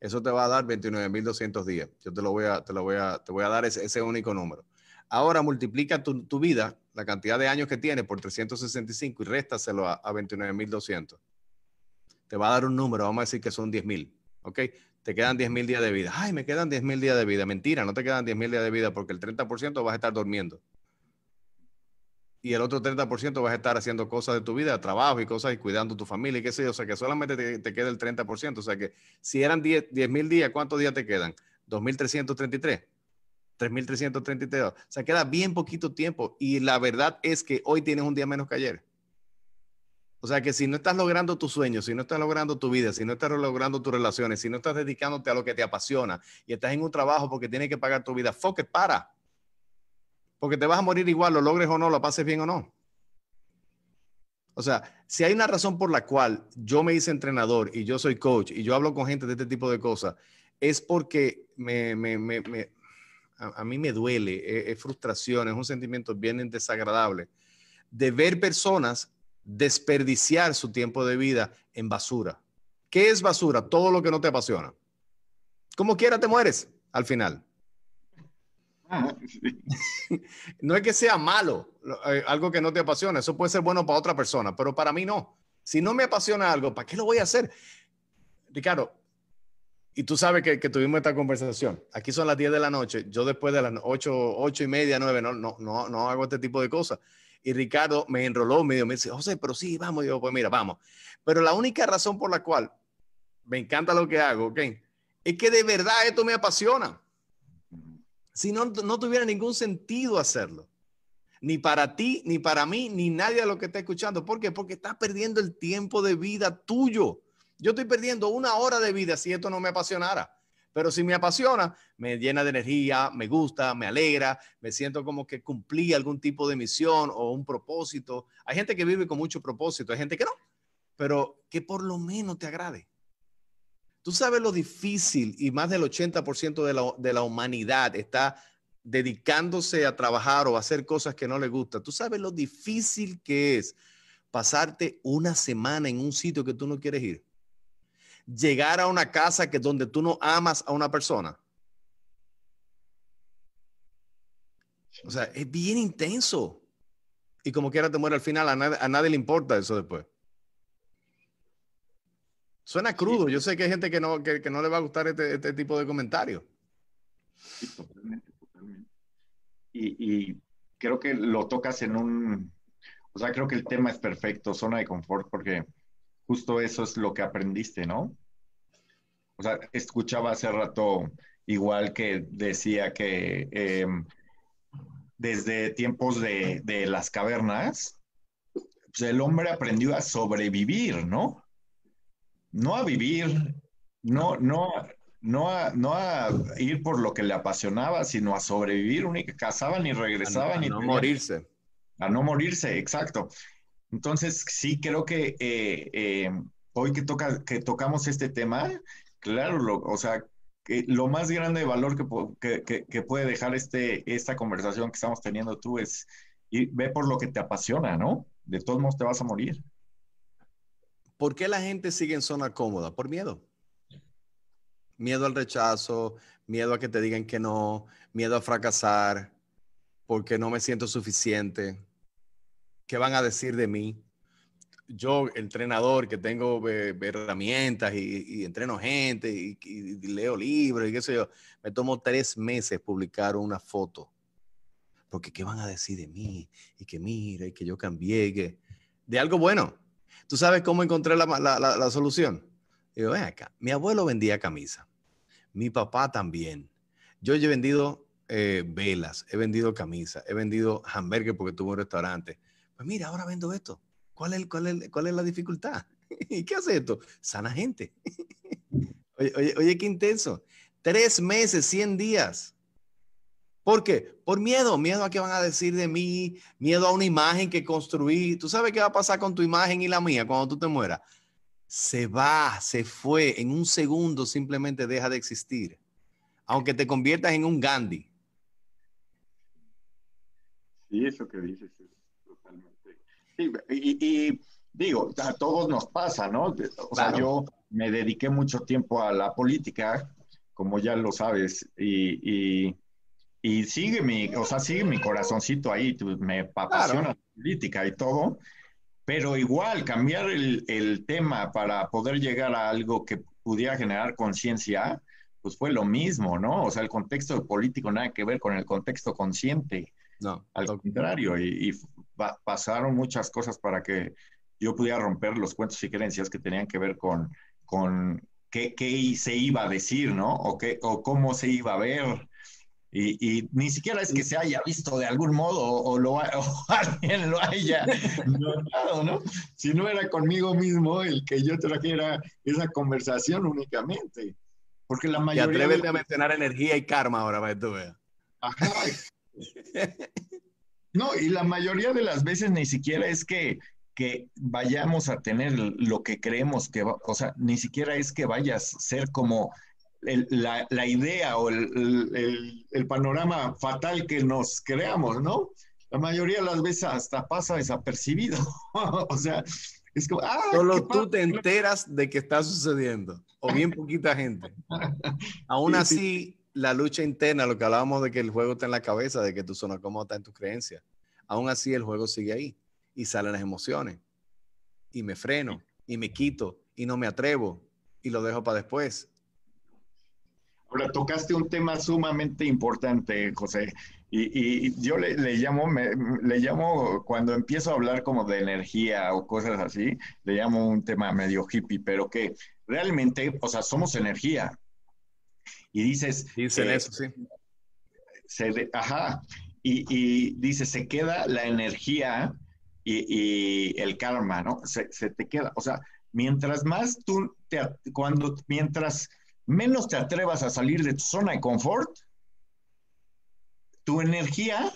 eso te va a dar 29.200 días. Yo te lo voy a, te lo voy a, te voy a dar ese, único número. Ahora multiplica tu, vida, la cantidad de años que tiene por 365 y réstaselo a, a 29.200. Te va a dar un número, vamos a decir que son 10.000, ¿ok? Te quedan 10.000 días de vida. Ay, me quedan 10.000 días de vida. Mentira, no te quedan 10.000 días de vida porque el 30% vas a estar durmiendo y el otro 30% vas a estar haciendo cosas de tu vida, trabajo y cosas y cuidando tu familia y qué sé yo. O sea, que solamente te, queda el 30%. O sea, que si eran 10 mil días, ¿cuántos días te quedan? 2.333. 3.333. O sea, queda bien poquito tiempo. Y la verdad es que hoy tienes un día menos que ayer. O sea que si no estás logrando tus sueños, si no estás logrando tu vida, si no estás logrando tus relaciones, si no estás dedicándote a lo que te apasiona y estás en un trabajo porque tienes que pagar tu vida, fuck para porque te vas a morir igual, lo logres o no, lo pases bien o no. O sea, si hay una razón por la cual yo me hice entrenador y yo soy coach y yo hablo con gente de este tipo de cosas, es porque me, me, me, a, a, mí me duele, es, es, frustración, es un sentimiento bien desagradable de ver personas desperdiciar su tiempo de vida en basura. ¿Qué es basura? Todo lo que no te apasiona. Como quiera te mueres al final. no es que sea malo, eh, algo que no te apasiona, eso puede ser bueno para otra persona, pero para mí no. Si no me apasiona algo, ¿para qué lo voy a hacer? Ricardo, y tú sabes que, tuvimos esta conversación. Aquí son las 10 de la noche. Yo después de las 8, 8 y media, 9, no, no, no, no hago este tipo de cosas. Y Ricardo me enroló medio, me dice, José, pero sí, vamos. Y yo, pues mira, vamos. Pero la única razón por la cual me encanta lo que hago, ¿ok? Es que de verdad esto me apasiona. Si no, no tuviera ningún sentido hacerlo. Ni para ti, ni para mí, ni nadie de lo que está escuchando. ¿Por qué? Porque estás perdiendo el tiempo de vida tuyo. Yo estoy perdiendo una hora de vida si esto no me apasionara. Pero si me apasiona, me llena de energía, me gusta, me alegra, me siento como que cumplí algún tipo de misión o un propósito. Hay gente que vive con mucho propósito, hay gente que no, pero que por lo menos te agrade. Tú sabes lo difícil y más del 80% de la, de la humanidad está dedicándose a trabajar o a hacer cosas que no le gusta. Tú sabes lo difícil que es pasarte una semana en un sitio que tú no quieres ir llegar a una casa que donde tú no amas a una persona. O sea, es bien intenso. Y como quiera te muere al final, a nadie, le importa eso después. Suena crudo. Yo sé que hay gente que no, que, no le va a gustar este, este tipo de comentarios. Sí, totalmente, totalmente. Y, y, creo que lo tocas en un, o sea, creo que el tema es perfecto, zona de confort, porque justo eso es lo que aprendiste, ¿no? O sea, escuchaba hace rato igual que decía que em, desde tiempos de, las cavernas, pues el hombre aprendió a sobrevivir, ¿no? No a vivir, no, no, no a, no a ir por lo que le apasionaba, sino a sobrevivir, cazaban y regresaban. A, no morirse. A no morirse, exacto. Entonces, sí, creo que eh, eh, hoy que, toca, que tocamos este tema, claro, o sea, que lo más grande de valor que, que, puede dejar este, esta conversación que estamos teniendo tú es y ve por lo que te apasiona, ¿no? De todos modos te vas a morir. ¿Por qué la gente sigue en zona cómoda? Por miedo. Miedo al rechazo, miedo a que te digan que no, miedo a fracasar, porque no me siento suficiente. ¿Qué van a decir de mí? Yo, entrenador, que tengo eh, herramientas y, entreno gente y, leo libros y qué sé yo, me tomo tres meses publicar una foto. Porque ¿qué van a decir de mí? Y que mira, y que yo cambié, que... De algo bueno. ¿Tú sabes cómo encontré la, la, solución? Digo, ven acá, mi abuelo vendía camisa, mi papá también. Yo he vendido eh, velas, he vendido camisas, he vendido hamburgues porque tuve un restaurante pues mira, ahora vendo esto. ¿Cuál es, cuál es, cuál es la dificultad? ¿Y qué hace esto? Sana gente. oye, oye, oye, qué intenso. Tres meses, 100 días. ¿Por qué? Por miedo, miedo a qué van a decir de mí, miedo a una imagen que construí. ¿Tú sabes qué va a pasar con tu imagen y la mía cuando tú te mueras? Se va, se fue, en un segundo simplemente deja de existir. Aunque te conviertas en un Gandhi. Sí, eso que dices y, digo, a todos nos pasa, ¿no? O sea, yo me dediqué mucho tiempo a la política, como ya lo sabes, y, y, sigue mi, o sea, sigue mi corazoncito ahí, me apasiona la política y todo, pero igual cambiar el, el, tema para poder llegar a algo que pudiera generar conciencia, pues fue lo mismo, ¿no? O sea, el contexto político nada que ver con el contexto consciente. No. Al contrario, y, y, pasaron muchas cosas para que yo pudiera romper los cuentos y creencias que tenían que ver con, con qué, qué se iba a decir, ¿no? O, qué, o cómo se iba a ver. Y, y, ni siquiera es que se haya visto de algún modo o, lo, o alguien lo haya notado, ¿no? Si no era conmigo mismo el que yo trajera esa conversación únicamente. Porque la mayoría... Y atrévete a mencionar energía y karma ahora para que tú veas. Ajá. No, y la mayoría de las veces ni siquiera es que, que vayamos a tener lo que creemos que va, o sea, ni siquiera es que vayas a ser como la, la, idea o el, el, panorama fatal que nos creamos, ¿no? La mayoría de las veces hasta pasa desapercibido. o sea, es como... Ah, Solo tú te enteras de que está sucediendo, o bien poquita gente. Aún así, la lucha interna, lo que hablábamos de que el juego está en la cabeza, de que tu zona cómoda está en tus creencias. Aún así, el juego sigue ahí y salen las emociones. Y me freno y me quito y no me atrevo y lo dejo para después. Ahora tocaste un tema sumamente importante, José, y, yo le, llamo, le llamo, cuando empiezo a hablar como de energía o cosas así, le llamo un tema medio hippie, pero que realmente, o sea, somos energía. Y dices... Dicen eso, sí. ajá, y, y dice, se queda la energía y, el karma, ¿no? Se, se, te queda, o sea, mientras más tú, te, cuando, mientras menos te atrevas a salir de tu zona de confort, tu energía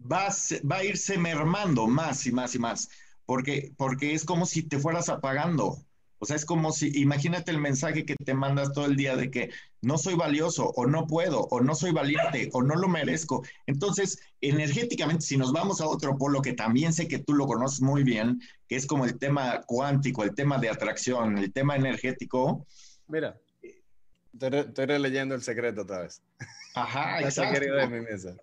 va a, va a irse mermando más y más y más, porque, porque es como si te fueras apagando. O sea, es como si, imagínate el mensaje que te mandas todo el día de que no soy valioso o no puedo o no soy valiente o no lo merezco. Entonces, energéticamente, si nos vamos a otro polo que también sé que tú lo conoces muy bien, que es como el tema cuántico, el tema de atracción, el tema energético. Mira, estoy, leyendo el secreto otra vez. Ajá, exacto. De mi mesa.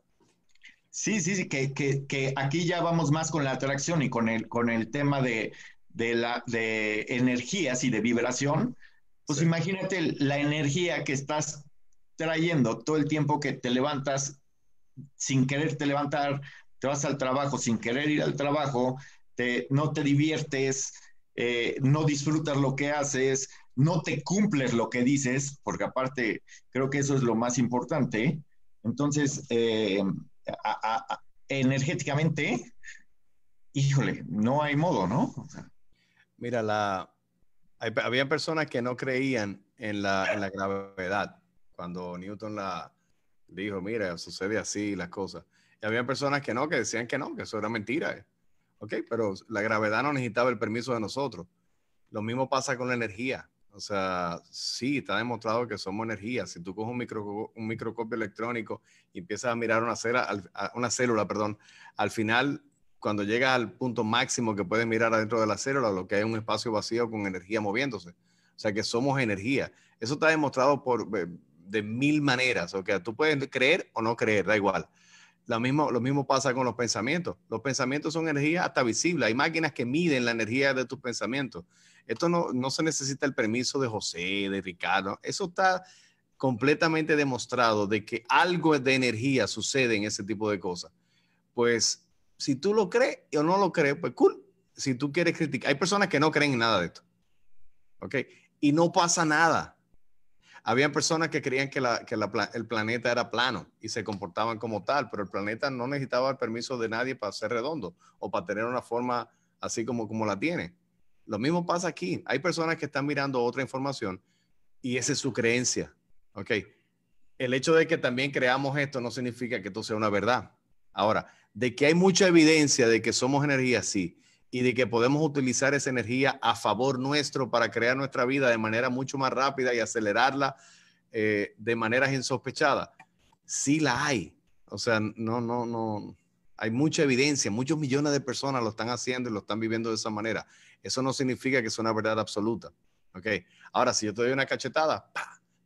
Sí, sí, sí, que, que, que, aquí ya vamos más con la atracción y con el, con el tema de, de, la, de energías y de vibración, pues imagínate la energía que estás trayendo todo el tiempo que te levantas sin querer te levantar, te vas al trabajo sin querer ir al trabajo, te, no te diviertes, eh, no disfrutas lo que haces, no te cumples lo que dices, porque aparte creo que eso es lo más importante. Entonces, eh, energéticamente, híjole, no hay modo, ¿no? Mira, la, había personas que no creían en la, en la gravedad cuando Newton la dijo, mira, sucede así las cosas. Y había personas que no, que decían que no, que eso era mentira. Eh. Ok, pero la gravedad no necesitaba el permiso de nosotros. Lo mismo pasa con la energía. O sea, sí, está demostrado que somos energía. Si tú coges un, micro, un microscopio electrónico y empiezas a mirar una célula, una célula, perdón, al final cuando llega al punto máximo que puedes mirar adentro de la célula, lo que hay un espacio vacío con energía moviéndose. O sea que somos energía. Eso está demostrado por, de mil maneras. O sea, tú puedes creer o no creer, da igual. Lo mismo, lo mismo pasa con los pensamientos. Los pensamientos son energía hasta visible. Hay máquinas que miden la energía de tus pensamientos. Esto no, no se necesita el permiso de José, de Ricardo. Eso está completamente demostrado de que algo de energía sucede en ese tipo de cosas. Pues si tú lo crees o no lo crees, pues cool. Si tú quieres criticar, hay personas que no creen en nada de esto. ¿Ok? Y no pasa nada. Habían personas que creían que, el planeta era plano y se comportaban como tal, pero el planeta no necesitaba el permiso de nadie para ser redondo o para tener una forma así como, como la tiene. Lo mismo pasa aquí. Hay personas que están mirando otra información y esa es su creencia. ¿Ok? El hecho de que también creamos esto no significa que esto sea una verdad. Ahora, de que hay mucha evidencia de que somos energía, sí, y de que podemos utilizar esa energía a favor nuestro para crear nuestra vida de manera mucho más rápida y acelerarla eh, de maneras insospechadas. Sí la hay. O sea, no, no, no. Hay mucha evidencia, muchos millones de personas lo están haciendo y lo están viviendo de esa manera. Eso no significa que sea una verdad absoluta. Ahora, si yo te doy una cachetada,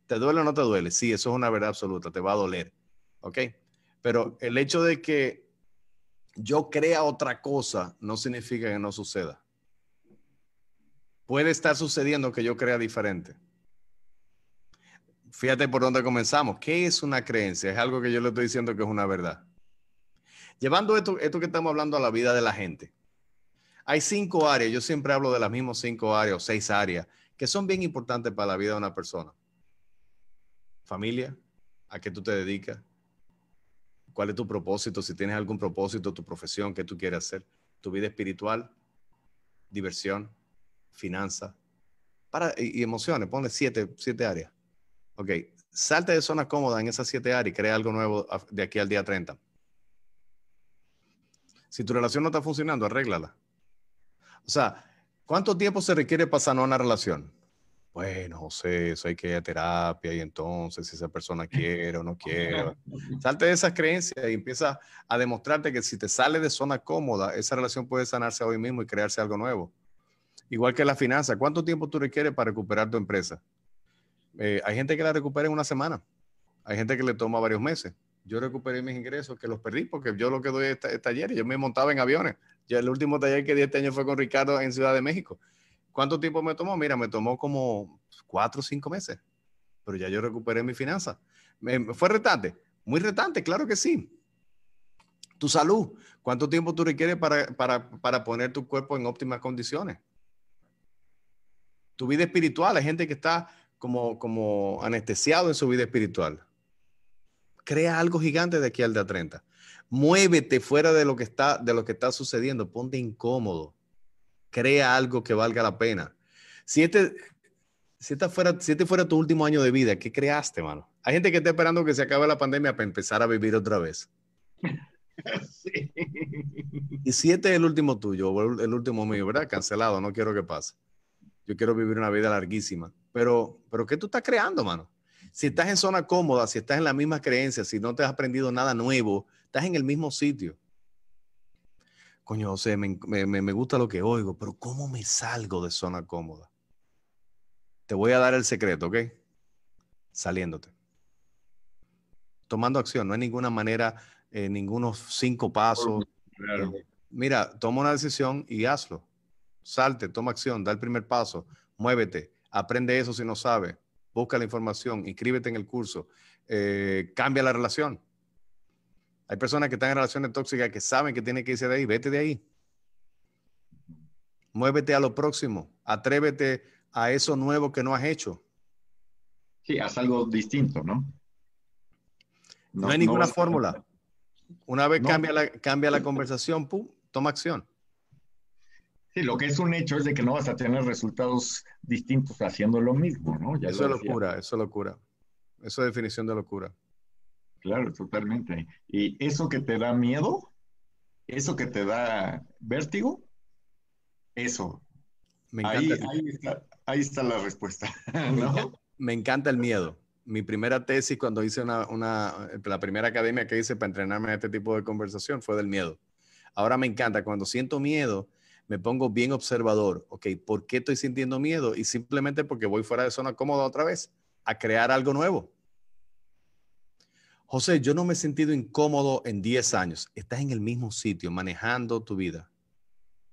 ¿te duele o no te duele? Sí, eso es una verdad absoluta, te va a doler. Pero el hecho de que yo crea otra cosa no significa que no suceda. Puede estar sucediendo que yo crea diferente. Fíjate por dónde comenzamos. ¿Qué es una creencia? Es algo que yo le estoy diciendo que es una verdad. Llevando esto, esto que estamos hablando a la vida de la gente. Hay cinco áreas, yo siempre hablo de las mismas cinco áreas o seis áreas que son bien importantes para la vida de una persona. Familia, a qué tú te dedicas, cuál es tu propósito, si tienes algún propósito, tu profesión, qué tú quieres hacer, tu vida espiritual, diversión, finanzas para, y, emociones. Ponle siete, siete áreas. Ok, salte de zona cómoda en esas siete áreas y crea algo nuevo de aquí al día 30. Si tu relación no está funcionando, arréglala. O sea, ¿cuánto tiempo se requiere para sanar una relación? bueno, José, eso hay que ir a terapia y entonces si esa persona quiere o no quiere. Salte de esas creencias y empieza a demostrarte que si te sale de zona cómoda, esa relación puede sanarse hoy mismo y crearse algo nuevo. Igual que la finanza, ¿cuánto tiempo tú requieres para recuperar tu empresa? Eh, hay gente que la recupera en una semana, hay gente que le toma varios meses. Yo recuperé mis ingresos que los perdí porque yo lo que doy es taller, yo me montaba en aviones. Ya el último taller que di este año fue con Ricardo en Ciudad de México ¿Cuánto tiempo me tomó? Mira, me tomó como cuatro o cinco meses. pero ya yo recuperé mi finanza. ¿Fue retante? Muy retante, claro que sí. Tu salud, ¿cuánto tiempo tú requieres para, para, para poner tu cuerpo en óptimas condiciones? Tu vida espiritual, hay gente que está como, como anestesiado en su vida espiritual. Crea algo gigante de aquí al día 30. Muévete fuera de lo que está, de lo que está sucediendo. Ponte incómodo. Crea algo que valga la pena. Si este, si, este fuera, si este fuera tu último año de vida, ¿qué creaste, mano? Hay gente que está esperando que se acabe la pandemia para empezar a vivir otra vez. Sí. Y si este es el último tuyo, el último mío, ¿verdad? Cancelado, no quiero que pase. Yo quiero vivir una vida larguísima. Pero, pero ¿qué tú estás creando, mano? Si estás en zona cómoda, si estás en la misma creencia, si no te has aprendido nada nuevo, estás en el mismo sitio. Coño, José, me, me gusta lo que oigo, pero ¿cómo me salgo de zona cómoda? Te voy a dar el secreto, ¿ok? Saliéndote. Tomando acción, no hay ninguna manera, eh, ningunos cinco pasos. Eh, mira, toma una decisión y hazlo. Salte, toma acción, da el primer paso, muévete, aprende eso si no sabes, busca la información, inscríbete en el curso, eh, cambia la relación. Hay personas que están en relaciones tóxicas que saben que tienen que irse de ahí, vete de ahí. Muévete a lo próximo, atrévete a eso nuevo que no has hecho. Sí, haz algo distinto, ¿no? No, hay ninguna fórmula. Una vez cambia, la, cambia la conversación, pum, toma acción. Sí, lo que es un hecho es de que no vas a tener resultados distintos haciendo lo mismo, ¿no? eso es locura, eso es locura. Eso es definición de locura. Claro, totalmente. Y eso que te da miedo, eso que te da vértigo, eso. Me encanta. Ahí, está, ahí está la respuesta. Me encanta el miedo. Mi primera tesis cuando hice una, una, la primera academia que hice para entrenarme en este tipo de conversación fue del miedo. Ahora me encanta, cuando siento miedo, me pongo bien observador. Ok, ¿por qué estoy sintiendo miedo? Y simplemente porque voy fuera de zona cómoda otra vez a crear algo nuevo. José, yo no me he sentido incómodo en 10 años. Estás en el mismo sitio, manejando tu vida.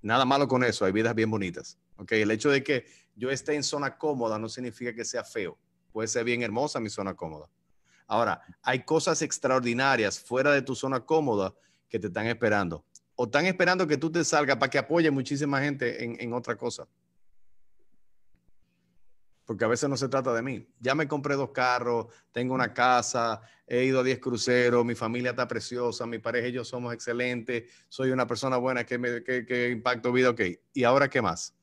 Nada malo con eso, hay vidas bien bonitas. Okay, el hecho de que yo esté en zona cómoda no significa que sea feo. Puede ser bien hermosa mi zona cómoda. Ahora, hay cosas extraordinarias fuera de tu zona cómoda que te están esperando. O están esperando que tú te salgas para que apoye muchísima gente en, en otra cosa. Porque a veces no se trata de mí. Ya me compré dos carros, tengo una casa, he ido a 10 cruceros, mi familia está preciosa, mi pareja y yo somos excelentes, soy una persona buena que, me, que, que impacto vida, ok. ¿Y ahora qué más?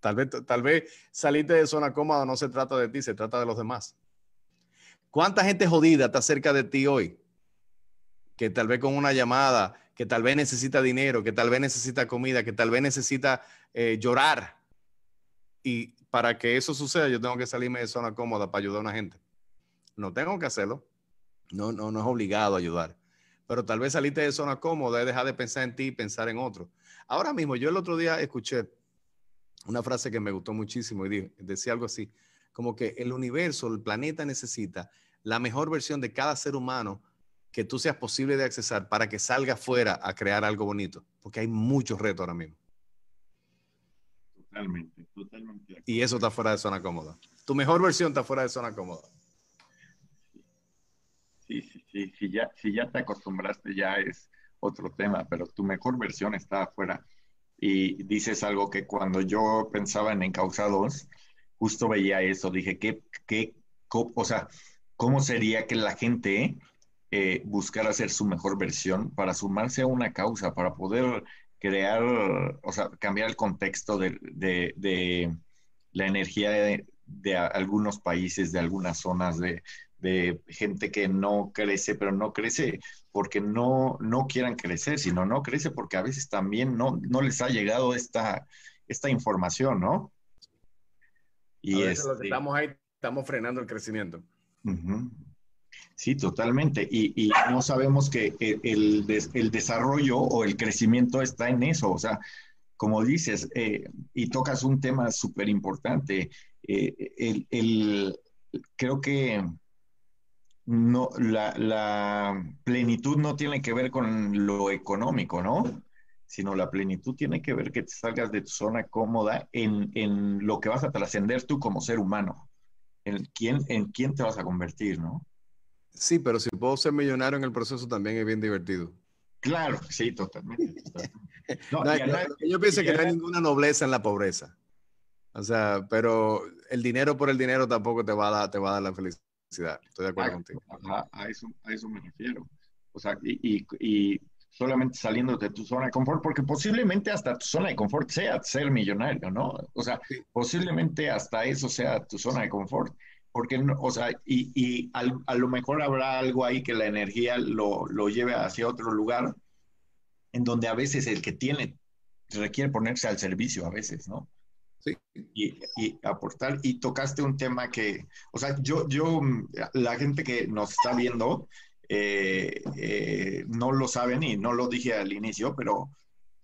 Tal vez, tal vez salirte de zona cómoda no se trata de ti, se trata de los demás. ¿Cuánta gente jodida está cerca de ti hoy? Que tal vez con una llamada, que tal vez necesita dinero, que tal vez necesita comida, que tal vez necesita eh, llorar. Y para que eso suceda, yo tengo que salirme de zona cómoda para ayudar a una gente. No tengo que hacerlo. No, no, no es obligado a ayudar. Pero tal vez salirte de zona cómoda es dejar de pensar en ti y pensar en otro. Ahora mismo, yo el otro día escuché una frase que me gustó muchísimo y decía algo así, como que el universo, el planeta necesita la mejor versión de cada ser humano que tú seas posible de accesar para que salga fuera a crear algo bonito, porque hay muchos retos ahora mismo. Totalmente, totalmente. Y eso está fuera de zona cómoda. Tu mejor versión está fuera de zona cómoda. Sí, sí, sí, si ya, si ya te acostumbraste ya es otro tema, pero tu mejor versión está afuera y dices algo que cuando yo pensaba en encausados, justo veía eso, dije, ¿qué, qué, o sea, cómo sería que la gente eh, buscara hacer su mejor versión para sumarse a una causa, para poder crear, o sea, cambiar el contexto de, de, la energía de, de, algunos países, de algunas zonas, de, gente que no crece, pero no crece porque no, no quieran crecer, sino no crece porque a veces también no, no les ha llegado esta, esta información, ¿no? Y este estamos ahí, estamos frenando el crecimiento. Sí, totalmente. Y, no sabemos que el, desarrollo o el crecimiento está en eso. O sea, como dices, eh, y tocas un tema súper importante, eh, el, creo que no, la, plenitud no tiene que ver con lo económico, ¿no? Sino la plenitud tiene que ver que te salgas de tu zona cómoda en, lo que vas a trascender tú como ser humano. en quién, en quién te vas a convertir, ¿no? Sí, pero si puedo ser millonario en el proceso también es bien divertido. Claro, sí, totalmente. yo pienso que no hay ninguna nobleza en la pobreza. O sea, pero el dinero por el dinero tampoco te va a dar, te va a dar la felicidad. Estoy de acuerdo contigo. A, eso, a eso me refiero. O sea, y, y, solamente saliendo de tu zona de confort, porque posiblemente hasta tu zona de confort sea ser millonario, ¿no? O sea, posiblemente hasta eso sea tu zona de confort. Porque, o sea, y, y a lo mejor habrá algo ahí que la energía lo, lo lleve hacia otro lugar, en donde a veces el que tiene requiere ponerse al servicio, a veces, ¿no? Sí. Y, y, aportar. Y tocaste un tema que, o sea, yo, yo, la gente que nos está viendo, eh, eh, no lo saben y no lo dije al inicio, pero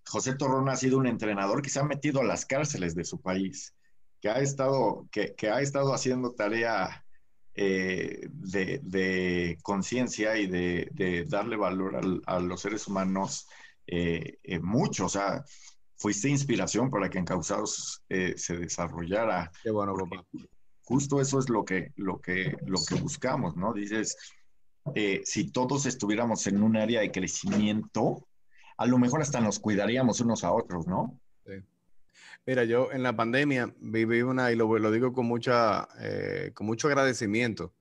José Torrón ha sido un entrenador que se ha metido a las cárceles de su país, que ha estado, que, ha estado haciendo tarea eh, de, conciencia y de, darle valor a los seres humanos mucho. O sea, fuiste inspiración para que Encausados se desarrollara. Qué bueno, papá. Justo eso es lo que, lo que, lo que buscamos, ¿no? Dices, eh, si todos estuviéramos en un área de crecimiento, a lo mejor hasta nos cuidaríamos unos a otros, ¿no? Mira, yo en la pandemia viví una, y lo, lo digo con, mucha, eh, con mucho agradecimiento.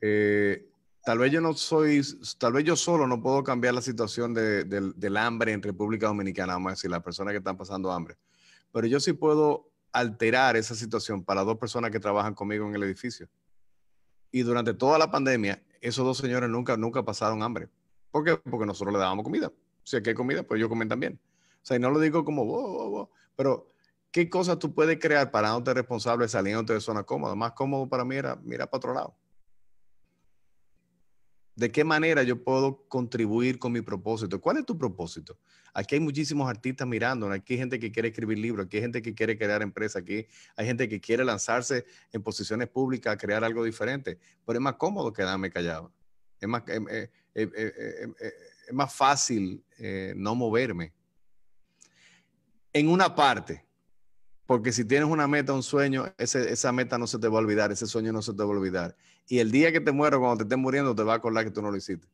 Eh, tal vez yo no soy, tal vez yo solo no puedo cambiar la situación del hambre en República Dominicana, vamos a decir, las personas que están pasando hambre. Pero yo sí puedo alterar esa situación para dos personas que trabajan conmigo en el edificio. Y durante toda la pandemia, esos dos señores nunca, nunca pasaron hambre. ¿Por qué? Porque nosotros le dábamos comida. Si aquí hay comida, pues ellos comen también. O sea, y no lo digo como, wow, pero ¿qué cosas tú puedes crear para no ser responsable saliendo de zona cómoda? Más cómodo para mí era mirar para otro lado. ¿De qué manera yo puedo contribuir con mi propósito? ¿Cuál es tu propósito? Aquí hay muchísimos artistas mirando, aquí hay gente que quiere escribir libros, aquí hay gente que quiere crear empresas, aquí hay gente que quiere lanzarse en posiciones públicas a crear algo diferente, pero es más cómodo quedarme callado. Es más, eh, eh, eh, es más fácil no moverme. En una parte, porque si tienes una meta, un sueño, esa meta no se te va a olvidar, ese sueño no se te va a olvidar. Y el día que te mueras, cuando te estés muriendo, te va a acordar que tú no lo hiciste.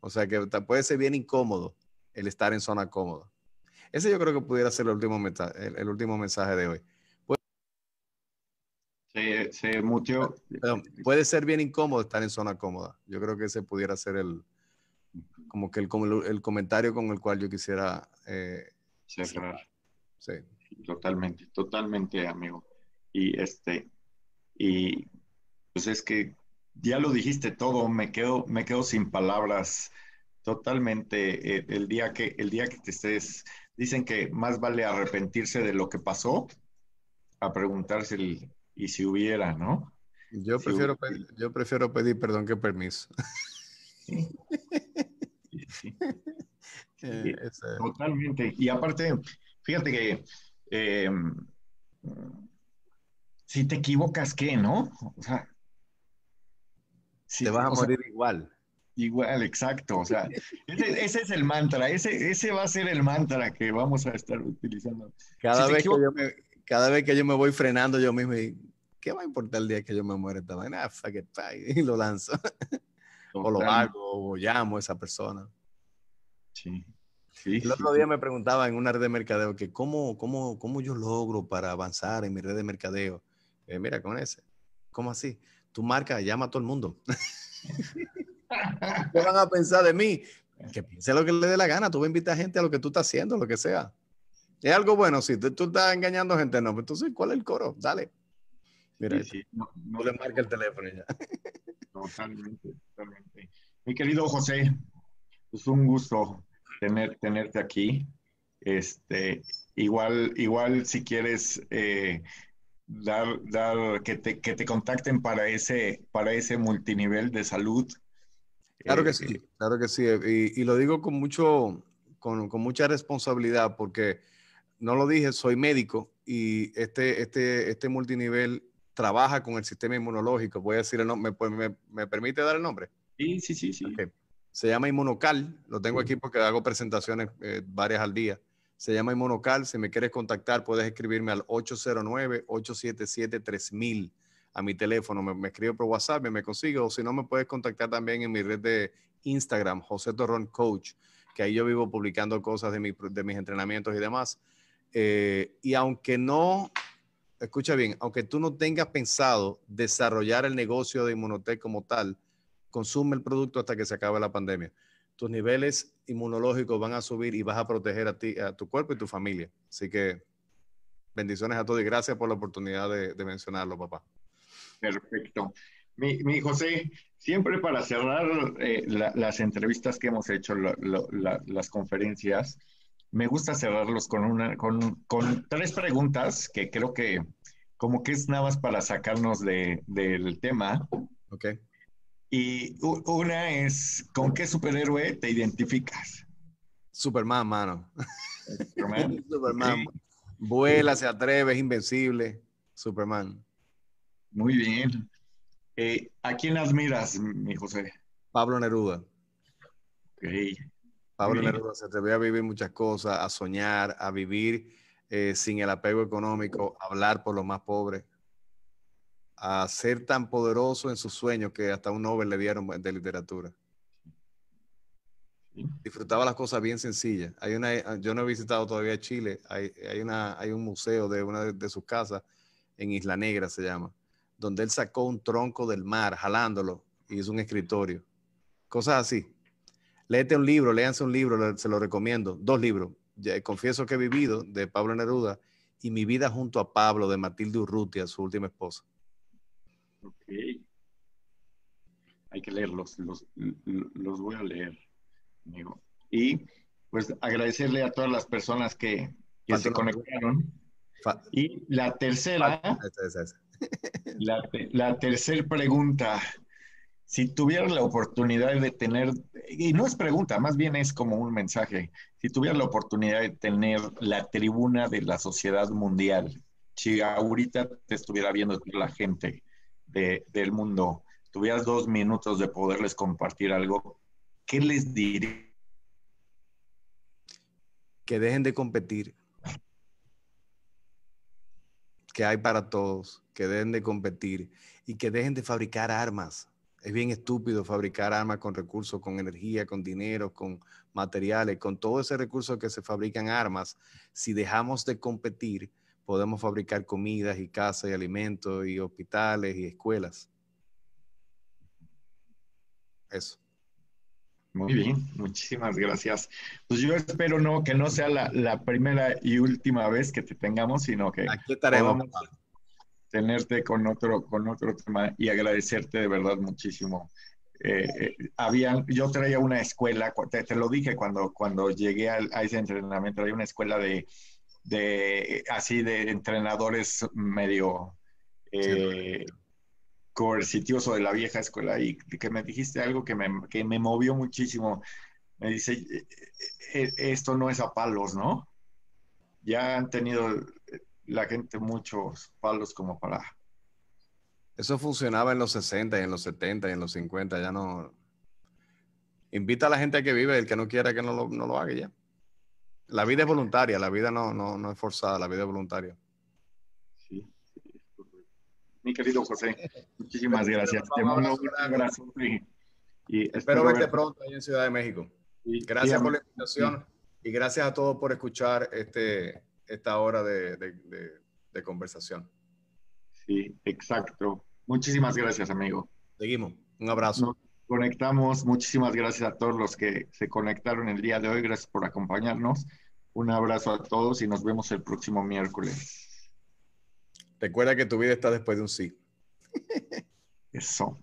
O sea que puede ser bien incómodo el estar en zona cómoda. Ese yo creo que pudiera ser el último, el, último mensaje de hoy. se, se mutió. puede ser bien incómodo estar en zona cómoda. Yo creo que ese pudiera ser el, como que el, el comentario con el cual yo quisiera eh, cerrar. Sí totalmente, totalmente, amigo. Y este, y pues es que ya lo dijiste todo, me quedo, me quedo sin palabras totalmente. Eh, el, día que, el día que te estés, dicen que más vale arrepentirse de lo que pasó a preguntarse el, y si hubiera, ¿no? Yo prefiero, pedir, yo prefiero pedir perdón que permiso. Eh, totalmente. Y aparte, fíjate que eh, si te equivocas, ¿qué, no? O sea, si te vas a morir igual. Igual, exacto. O sea, ese, es el mantra, ese, ese va a ser el mantra que vamos a estar utilizando. Cada, vez, que yo me, cada vez que yo me voy frenando yo mismo, ¿qué va a importar el día que yo me muera esta vaina? Ah, y lo lanzo. o lo hago, o llamo a esa persona. Sí el otro día me preguntaba en una red de mercadeo que cómo, cómo, cómo yo logro para avanzar en mi red de mercadeo. Eh, mira, con ese. ¿Cómo así? Tu marca llama a todo el mundo. ¿Qué van a pensar de mí? Que piense lo que le dé la gana. Tú vas a invitar gente a lo que tú estás haciendo, lo que sea. Es algo bueno. Si tú, estás engañando gente, no. Pues entonces, ¿cuál es el coro? Dale. Mira, no, le marca el teléfono ya. Totalmente, totalmente. Mi querido José, es un gusto tener, tenerte aquí. Este, igual, igual si quieres eh, dar, dar que, te, que te contacten para ese, para ese multinivel de salud. Claro que eh, sí, claro que sí. Y, y lo digo con, mucho, con, con, mucha responsabilidad porque no lo dije, soy médico y este, este, este multinivel trabaja con el sistema inmunológico. Voy a decir el nombre, ¿me, me, permite dar el nombre? Sí, sí, sí, sí. Se llama Inmunocal. Lo tengo aquí porque hago presentaciones eh, varias al día. Se llama Inmunocal. Si me quieres contactar, puedes escribirme al 809-877-3000. a mi teléfono, me, me escribe por WhatsApp y me consigue, o si no, me puedes contactar también en mi red de Instagram, José Torrón Coach, que ahí yo vivo publicando cosas de, mi, de mis entrenamientos y demás. Eh, y aunque no, escucha bien, aunque tú no tengas pensado desarrollar el negocio de Inmunotech como tal, consume el producto hasta que se acabe la pandemia. Tus niveles inmunológicos van a subir y vas a proteger a ti, a tu cuerpo y tu familia. Así que bendiciones a todos y gracias por la oportunidad de, mencionarlo, papá. Perfecto. Mi, José, siempre para cerrar eh, las entrevistas que hemos hecho, las conferencias, me gusta cerrarlos con, una, con, tres preguntas que creo que como que es nada más para sacarnos del tema. Ok. Y una es, ¿con qué superhéroe te identificas? Superman, mano. Superman. Superman. Vuela, se atreve, es invencible. Superman. Muy bien. Eh, ¿A quién admiras, mi José? Pablo Neruda. Okay. Pablo Neruda se atrevió a vivir muchas cosas, a soñar, a vivir eh, sin el apego económico, a hablar por los más pobres, a ser tan poderoso en sus sueños que hasta un Nobel le dieron de literatura. Disfrutaba las cosas bien sencillas. Hay una, yo no he visitado todavía Chile, hay, hay, una, hay un museo de una de, sus casas en Isla Negra, se llama, donde él sacó un tronco del mar jalándolo y hizo un escritorio. Cosas así. Léete un libro, léanse un libro, se lo recomiendo. Dos libros. Confieso que he vivido de Pablo Neruda y Mi vida junto a Pablo de Matilde Urrutia, su última esposa. Ok. Hay que leerlos, los, los voy a leer, amigo. Y pues agradecerle a todas las personas que, se conectaron. Y la tercera, la, la tercera pregunta, si tuvieras la oportunidad de tener, y no es pregunta, más bien es como un mensaje, si tuvieras la oportunidad de tener la tribuna de la sociedad mundial, si ahorita te estuviera viendo la gente del mundo, tuvieras dos minutos de poderles compartir algo, ¿qué les dirías? Que dejen de competir, que hay para todos, que dejen de competir y que dejen de fabricar armas es bien estúpido fabricar armas con recursos, con energía, con dinero, con materiales, con todo ese recurso que se fabrican armas. Si dejamos de competir, podemos fabricar comidas y casas y alimentos y hospitales y escuelas. Eso. Muy bien, muchísimas gracias. Pues yo espero no que no sea la, primera y última vez que te tengamos, sino que aquí estaremos tenerte con otro, con otro tema y agradecerte de verdad muchísimo. Eh, eh, habían, yo traía una escuela, te, lo dije cuando, cuando llegué a, ese entrenamiento, traía una escuela de, de así de entrenadores medio eh, coercitivos de la vieja escuela y que me dijiste algo que me, que me movió muchísimo. Me dice, esto no es a palos, ¿no? Ya han tenido la gente muchos palos como para... Eso funcionaba en los 60 y en los 70 y en los 50, ya no... Invita a la gente a que vive, el que no quiera que no lo, no lo haga ya. La vida es voluntaria, la vida no, no, no es forzada, la vida es voluntaria. Sí, Mi querido José, muchísimas gracias. Te mando un abrazo. Y, espero, verte pronto ahí en Ciudad de México. gracias por la invitación y gracias a todos por escuchar este, esta hora de, conversación. Sí, exacto. Muchísimas gracias, amigo. Seguimos. Un abrazo. Conectamos. Muchísimas gracias a todos los que se conectaron el día de hoy. Gracias por acompañarnos. Un abrazo a todos y nos vemos el próximo miércoles. Recuerda que tu vida está después de un sí. Eso.